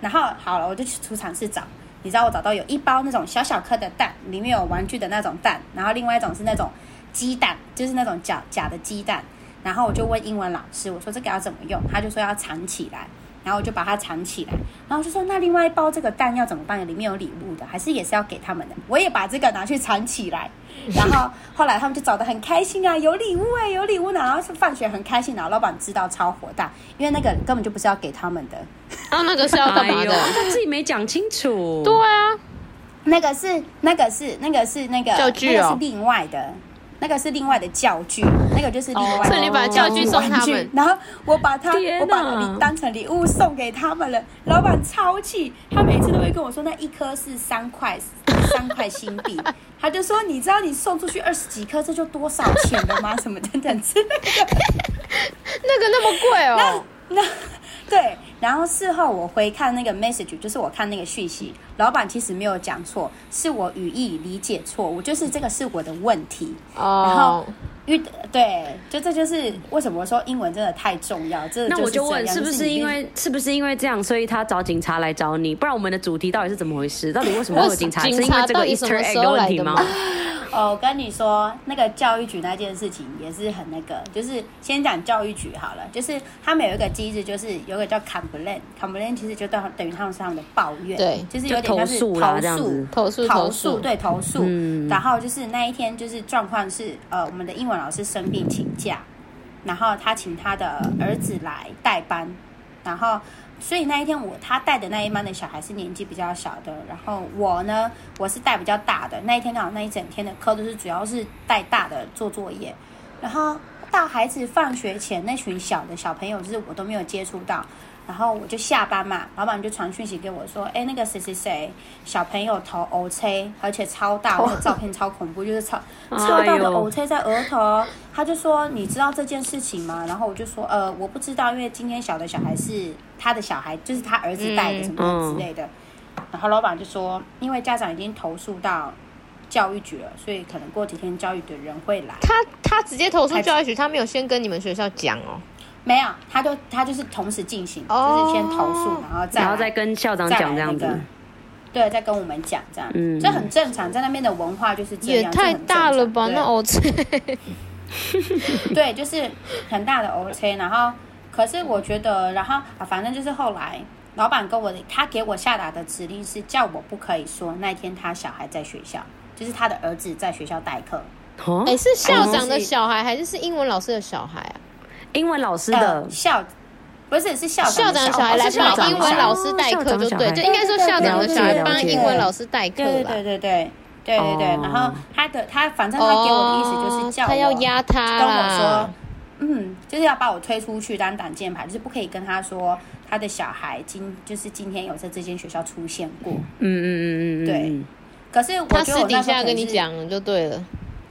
然后好了，我就去储藏室找，你知道我找到有一包那种小小颗的蛋，里面有玩具的那种蛋，然后另外一种是那种。鸡蛋就是那种假假的鸡蛋，然后我就问英文老师，我说这个要怎么用？他就说要藏起来，然后我就把它藏起来，然后我就说那另外一包这个蛋要怎么办？里面有礼物的，还是也是要给他们的？我也把这个拿去藏起来，然后后来他们就找得很开心啊，有礼物哎，有礼物呢，然后是放学很开心，然后老板知道超火大，因为那个根本就不是要给他们的，然后那个是要干嘛的？他自己没讲清楚。对啊，那个是那个是那个是那个教具哦，那个是另外的。那个是另外的教具，那个就是另外的。教具送他们，然后我把它，我把它当成礼物送给他们了。老板超气，他每次都会跟我说，那一颗是三块，三块新币。他就说，你知道你送出去二十几颗，这就多少钱了吗？什么等等之类的。那个那么贵哦。那那对，然后事后我回看那个 message，就是我看那个讯息，老板其实没有讲错，是我语义理解错误，就是这个是我的问题。哦，然后遇对，就这就是为什么我说英文真的太重要。这那我就问，是不是因为是不是因为这样，所以他找警察来找你？不然我们的主题到底是怎么回事？到底为什么会有 警察？是因为这个 Easter egg 的问题吗？哦，我跟你说，那个教育局那件事情也是很那个，就是先讲教育局好了，就是他们有一个机制，就是有个叫 complaint，complaint 其实就等等于他们是他们的抱怨，对，就是有点像是投诉，投诉，投诉，对，投诉。嗯，然后就是那一天就是状况是，呃，我们的英文老师生病请假，然后他请他的儿子来代班，然后。所以那一天我他带的那一班的小孩是年纪比较小的，然后我呢，我是带比较大的。那一天刚好那一整天的课都是主要是带大的做作业，然后到孩子放学前那群小的小朋友就是我都没有接触到。然后我就下班嘛，老板就传讯息给我说：“哎，那个谁谁谁小朋友头 O C，，而且超大，那个照片超恐怖，就是超超大的 O C 在额头。”他就说：“你知道这件事情吗？”然后我就说：“呃，我不知道，因为今天小的小孩是他的小孩，就是他儿子带的什么之类的。”然后老板就说：“因为家长已经投诉到教育局了，所以可能过几天教育的人会来。”他他直接投诉教育局，他没有先跟你们学校讲哦。没有，他就他就是同时进行，oh, 就是先投诉，然后再然后再跟校长讲这样子，对，再跟我们讲这样，嗯，这很正常，在那边的文化就是这样，也太大了吧？那 OK，对，就是很大的 OK，然后可是我觉得，然后啊，反正就是后来老板跟我，他给我下达的指令是叫我不可以说那天他小孩在学校，就是他的儿子在学校代课。哦，哎，是校长的小孩还是是英文老师的小孩啊？英文老师的校不是是校校长的小孩来帮英文老师代课，就对，就应该说校长的小孩帮英文老师代课。对对对对对对对。然后他的他反正他给我的意思就是叫我，他要压他，跟我说，嗯，就是要把我推出去当挡箭牌，就是不可以跟他说他的小孩今就是今天有在这间学校出现过。嗯嗯嗯嗯对。可是他私底下跟你讲就对了。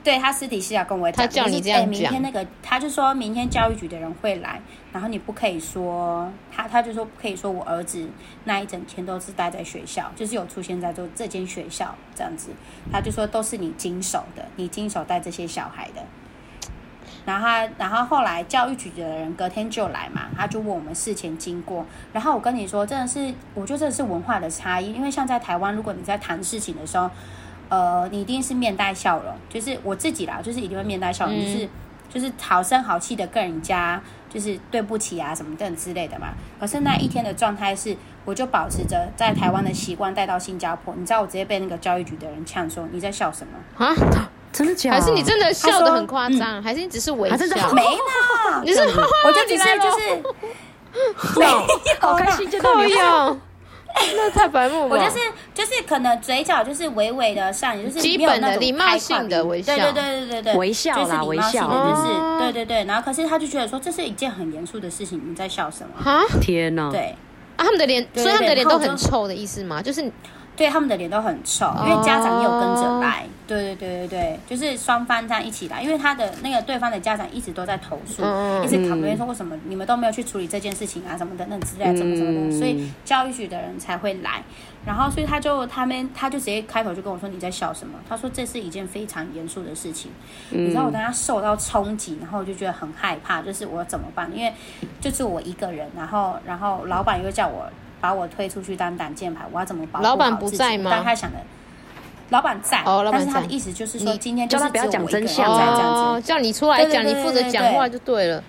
对，他私底下跟我讲，他叫你这样讲。哎，明天那个，他就说明天教育局的人会来，然后你不可以说他，他就说不可以说我儿子那一整天都是待在学校，就是有出现在做这间学校这样子。他就说都是你经手的，你经手带这些小孩的。然后他，然后后来教育局的人隔天就来嘛，他就问我们事前经过。然后我跟你说，真的是，我觉得这是文化的差异，因为像在台湾，如果你在谈事情的时候。呃，你一定是面带笑容，就是我自己啦，就是一定会面带笑容，嗯、就是就是好声好气的跟人家就是对不起啊什么等之类的嘛。可是那一天的状态是，我就保持着在台湾的习惯带到新加坡，你知道我直接被那个教育局的人呛说，你在笑什么啊？真的假？还是你真的笑得很夸张？嗯、还是你只是微笑？没啦，你是 我就只是就是 没有，好开心，真的没有。那太白目了。我就是就是可能嘴角就是微微的上，也就是基本的礼貌性的微笑，对对对对对对，微笑啦，微笑，就是对对对。然后可是他就觉得说，这是一件很严肃的事情，你在笑什么？哈，天哪！对啊，他们的脸，所以他们的脸都很臭的意思吗？就是。对，他们的脸都很臭，因为家长也有跟着来。对对对对对，就是双方这样一起来，因为他的那个对方的家长一直都在投诉，一直讨论说为什么你们都没有去处理这件事情啊什么等等之类怎么怎么的，所以教育局的人才会来。然后，所以他就他们他就直接开口就跟我说：“你在笑什么？”他说：“这是一件非常严肃的事情。”你知道我当他受到冲击，然后我就觉得很害怕，就是我怎么办？因为就是我一个人，然后然后老板又叫我。把我推出去当挡箭牌，我要怎么保护好自己？老板不在吗？但他想的，老板在，哦、但是他的意思就是说，今天就是只有我一个人在这样子，哦、叫你出来讲，你负责讲话就对了。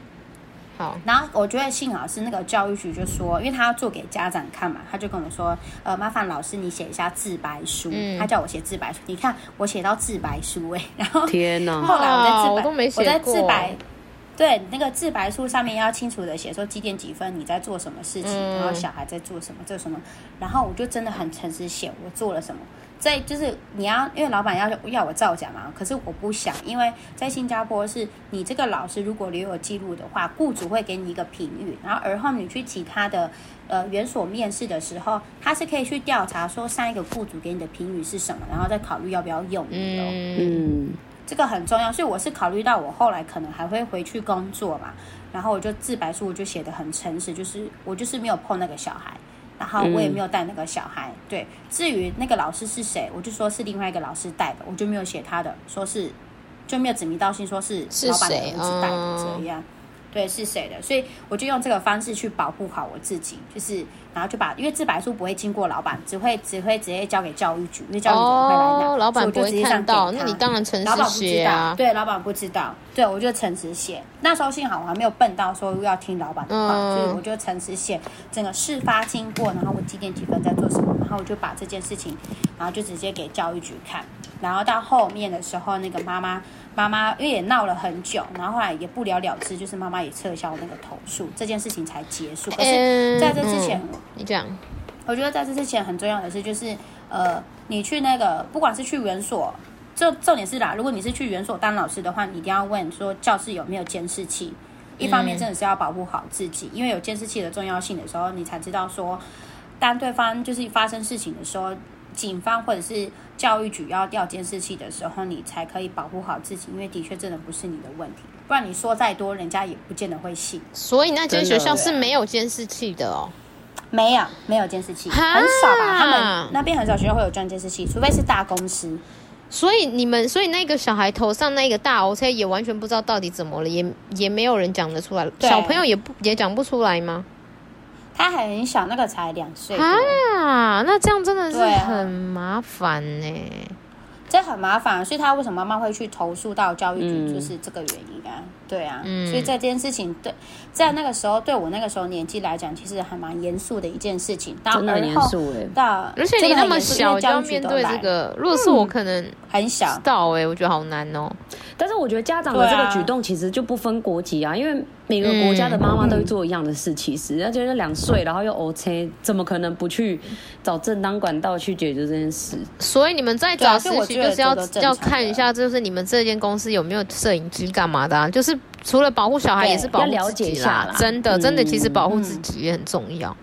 好，然后我觉得幸好是那个教育局就说，因为他要做给家长看嘛，他就跟我说，呃，麻烦老师你写一下自白书。嗯、他叫我写自白书，你看我写到自白书哎、欸，然后天哪，后来我在自白，我都没写过。我在自白。对，那个自白书上面要清楚的写说几点几分你在做什么事情，嗯、然后小孩在做什么，做什么，然后我就真的很诚实写我做了什么。在就是你要，因为老板要要我造假嘛，可是我不想，因为在新加坡是你这个老师如果留有记录的话，雇主会给你一个评语，然后而后你去其他的呃园所面试的时候，他是可以去调查说上一个雇主给你的评语是什么，然后再考虑要不要用你哦。嗯。嗯这个很重要，所以我是考虑到我后来可能还会回去工作嘛，然后我就自白书我就写的很诚实，就是我就是没有碰那个小孩，然后我也没有带那个小孩。嗯、对，至于那个老师是谁，我就说是另外一个老师带的，我就没有写他的，说是就没有指名道姓说是老板的儿子带的这样。对，是谁的？所以我就用这个方式去保护好我自己，就是然后就把，因为自白书不会经过老板，只会只会直接交给教育局，因为教育局会来拿，哦、老板不会看到。那你当然诚实写啊。老板不知道，对，老板不知道，对，我就诚实写。那时候幸好我还没有笨到说要听老板的话，嗯、所以我就诚实写整个事发经过，然后我几点几分在做什么，然后我就把这件事情，然后就直接给教育局看。然后到后面的时候，那个妈妈。妈妈因为也闹了很久，然后后来也不了了之，就是妈妈也撤销那个投诉，这件事情才结束。可是在这之前，嗯嗯、你讲，我觉得在这之前很重要的是，就是呃，你去那个不管是去园所，就重点是啦，如果你是去园所当老师的话，你一定要问说教室有没有监视器。一方面真的是要保护好自己，嗯、因为有监视器的重要性的时候，你才知道说，当对方就是发生事情的时候。警方或者是教育局要调监视器的时候，你才可以保护好自己，因为的确真的不是你的问题，不然你说再多，人家也不见得会信。所以那间学校是没有监视器的哦，没有，没有监视器，很少吧？他们那边很少学校会有装监视器，除非是大公司。所以你们，所以那个小孩头上那个大 O C 也完全不知道到底怎么了，也也没有人讲得出来，小朋友也不也讲不出来吗？他还很小，那个才两岁啊，那这样真的是很麻烦呢，这很麻烦，所以他为什么妈妈会去投诉到教育局，就是这个原因啊。对啊，嗯、所以这件事情对，在那个时候对我那个时候年纪来讲，其实还蛮严肃的一件事情。真的严肃哎，到而且你那么小就要面对这个，如果是我可能很小，到哎，我觉得好难哦。但是我觉得家长的这个举动其实就不分国籍啊，因为每个国家的妈妈都会做一样的事。其实，而且是两岁，然后又 OK，怎么可能不去找正当管道去解决这件事？所以你们在找实习就是要要看一下，就是你们这间公司有没有摄影机干嘛的啊？就是除了保护小孩，也是保护自己啦。真的，真的，其实保护自己也很重要。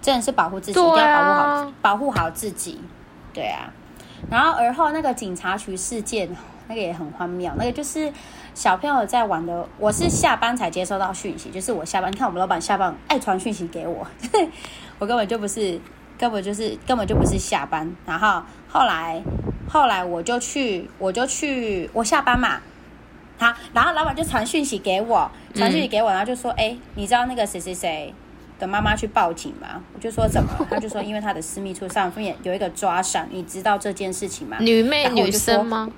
真的是保护自己，一定要保护好，保护好自己。对啊，然后而后那个警察局事件。那个也很荒谬，那个就是小朋友在玩的。我是下班才接收到讯息，就是我下班，你看我们老板下班爱传讯息给我，我根本就不是，根本就是根本就不是下班。然后后来后来我就去，我就去，我下班嘛，好，然后老板就传讯息给我，传讯息给我，然后就说：“哎、嗯，你知道那个谁谁谁的妈妈去报警吗？”我就说：“怎么了？” 他就说：“因为他的私密处上面有一个抓伤，你知道这件事情吗？”女妹女生吗？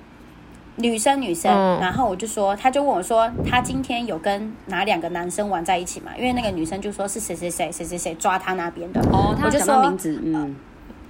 女生，女生，然后我就说，他就问我说，他今天有跟哪两个男生玩在一起嘛？因为那个女生就说是谁谁谁谁谁谁抓他那边的。哦，他有讲到名字，嗯，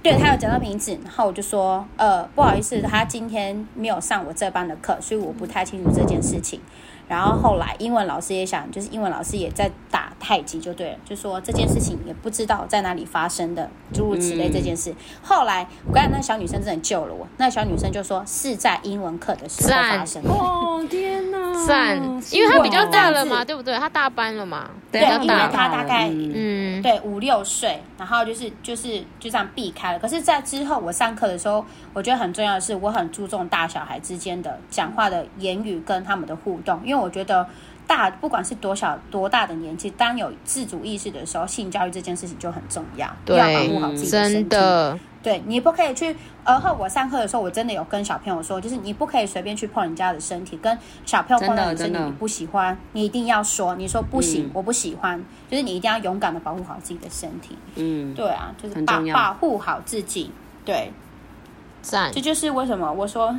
对，他有讲到名字，然后我就说，呃，不好意思，他今天没有上我这班的课，所以我不太清楚这件事情。然后后来英文老师也想，就是英文老师也在打太极，就对了，就说这件事情也不知道在哪里发生的，诸如此类这件事。嗯、后来我刚才那小女生真的救了我，那小女生就说是在英文课的时候发生的。哦天哪！赞，因为她比较大了嘛，对不对？她大班了嘛，对，因为她大概嗯对五六岁，然后就是就是就这样避开了。可是，在之后我上课的时候，我觉得很重要的是，我很注重大小孩之间的讲话的言语跟他们的互动，因为。我觉得大不管是多小多大的年纪，当有自主意识的时候，性教育这件事情就很重要，对要保护好自己的身体。真的，对，你不可以去。而后我上课的时候，我真的有跟小朋友说，就是你不可以随便去碰人家的身体，跟小朋友碰到你身体你不喜欢，你一定要说，你说不行，嗯、我不喜欢，就是你一定要勇敢的保护好自己的身体。嗯，对啊，就是保保护好自己。对，赞，这就是为什么我说，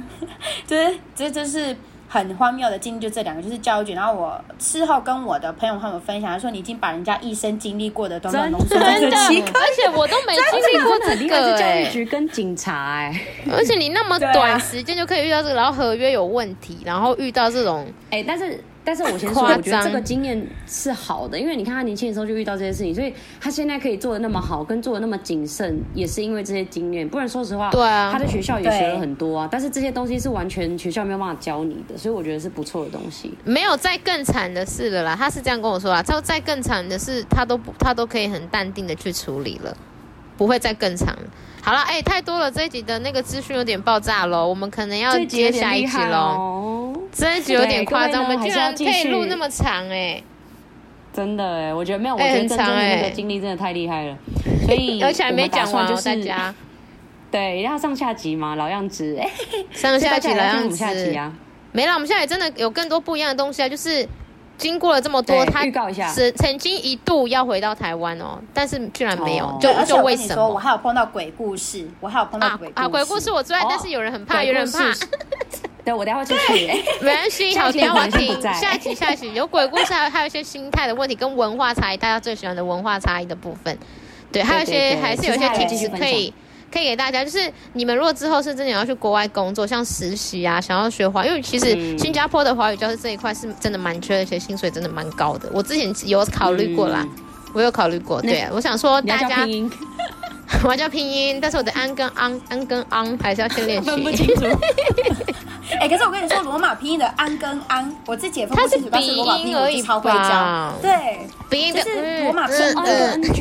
就 是这这是。很荒谬的经历就这两个，就是教育局。然后我事后跟我的朋友他们分享，他说你已经把人家一生经历过的都浓缩在这期，而且我都没经历过这个、欸。教育局跟警察哎、欸，而且你那么短时间就可以遇到这个，然后合约有问题，然后遇到这种哎、欸，但是。但是我先说，我觉得这个经验是好的，因为你看他年轻的时候就遇到这些事情，所以他现在可以做的那么好，跟做的那么谨慎，也是因为这些经验。不然说实话，对啊，他在学校也学了很多啊，但是这些东西是完全学校没有办法教你的，所以我觉得是不错的东西。没有再更惨的事了啦，他是这样跟我说啦，他再更惨的事，他都不，他都可以很淡定的去处理了，不会再更惨。好了，哎、欸，太多了，这一集的那个资讯有点爆炸了，我们可能要接下一集喽。这一集有点夸张，我们居然可以录那么长哎、欸！真的哎，我觉得没有，我觉得真的那个经历真的太厉害了。所以 而且还没讲完，就是大家对，然后上下集嘛，老样子 哎，上下集老样子啊，没了。我们现在也真的有更多不一样的东西啊，就是。经过了这么多，他预告一下，是曾经一度要回到台湾哦，但是居然没有，哦、就就为什么？我还有碰到鬼故事，我还有碰到鬼故事啊，啊！鬼故事我最爱，哦、但是有人很怕，有人怕。对，我待会就去。没关系，好，等我听下一集，下一集有鬼故事，还有还有一些心态的问题，跟文化差异，大家最喜欢的文化差异的部分。对，还有一些还是有一些提示可以。可以给大家，就是你们如果之后是真的要去国外工作，像实习啊，想要学华，因为其实新加坡的华语教师这一块是真的蛮缺的，而且薪水真的蛮高的。我之前有考虑过啦，嗯、我有考虑过。对，我想说大家，我要教拼音，但是我的安跟昂，安跟昂还是要先练习。分不清楚。哎、欸，可是我跟你说，罗马拼音的安跟昂，我自己也分不清楚，它是拼音而已，超会教。对，鼻音就是罗马拼音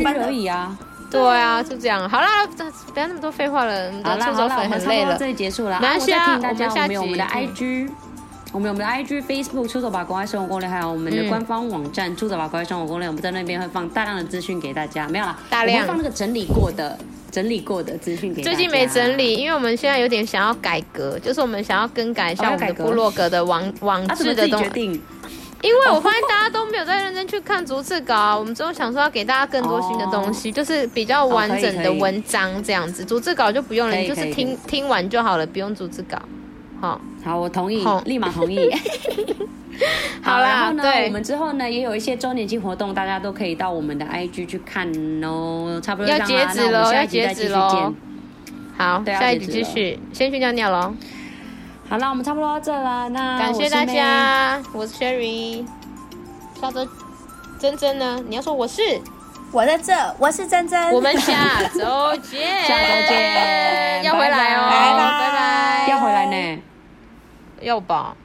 的而已啊。对啊，就这样。好啦，不要那么多废话了。好啦，好啦，我们差不多这里结束了。没关系啊，我们下集我们有我们的 IG，我们有我们的 IG、Facebook 出走吧国外生活攻略，还有我们的官方网站出走吧国外生活攻略。我们在那边会放大量的资讯给大家。没有啦，大量放那个整理过的、整理过的资讯给大家。最近没整理，因为我们现在有点想要改革，就是我们想要更改一下我们的部落格的网网志的东西。因为我发现大家都没有在认真去看逐字稿啊，我们之后想说要给大家更多新的东西，就是比较完整的文章这样子。逐字稿就不用了，你就是听听完就好了，不用逐字稿。好，好，我同意，立马同意。好，然后呢，我们之后呢也有一些周年庆活动，大家都可以到我们的 IG 去看哦。差不多要截止了，要截止喽。好，下一集继续，先去尿尿喽。好了，我们差不多到这了。那感谢大家，我是 Sherry，下周珍珍呢？你要说我是，我在这，我是珍珍。我们下周见，下周见，要回来哦，拜拜，要回来呢，要吧。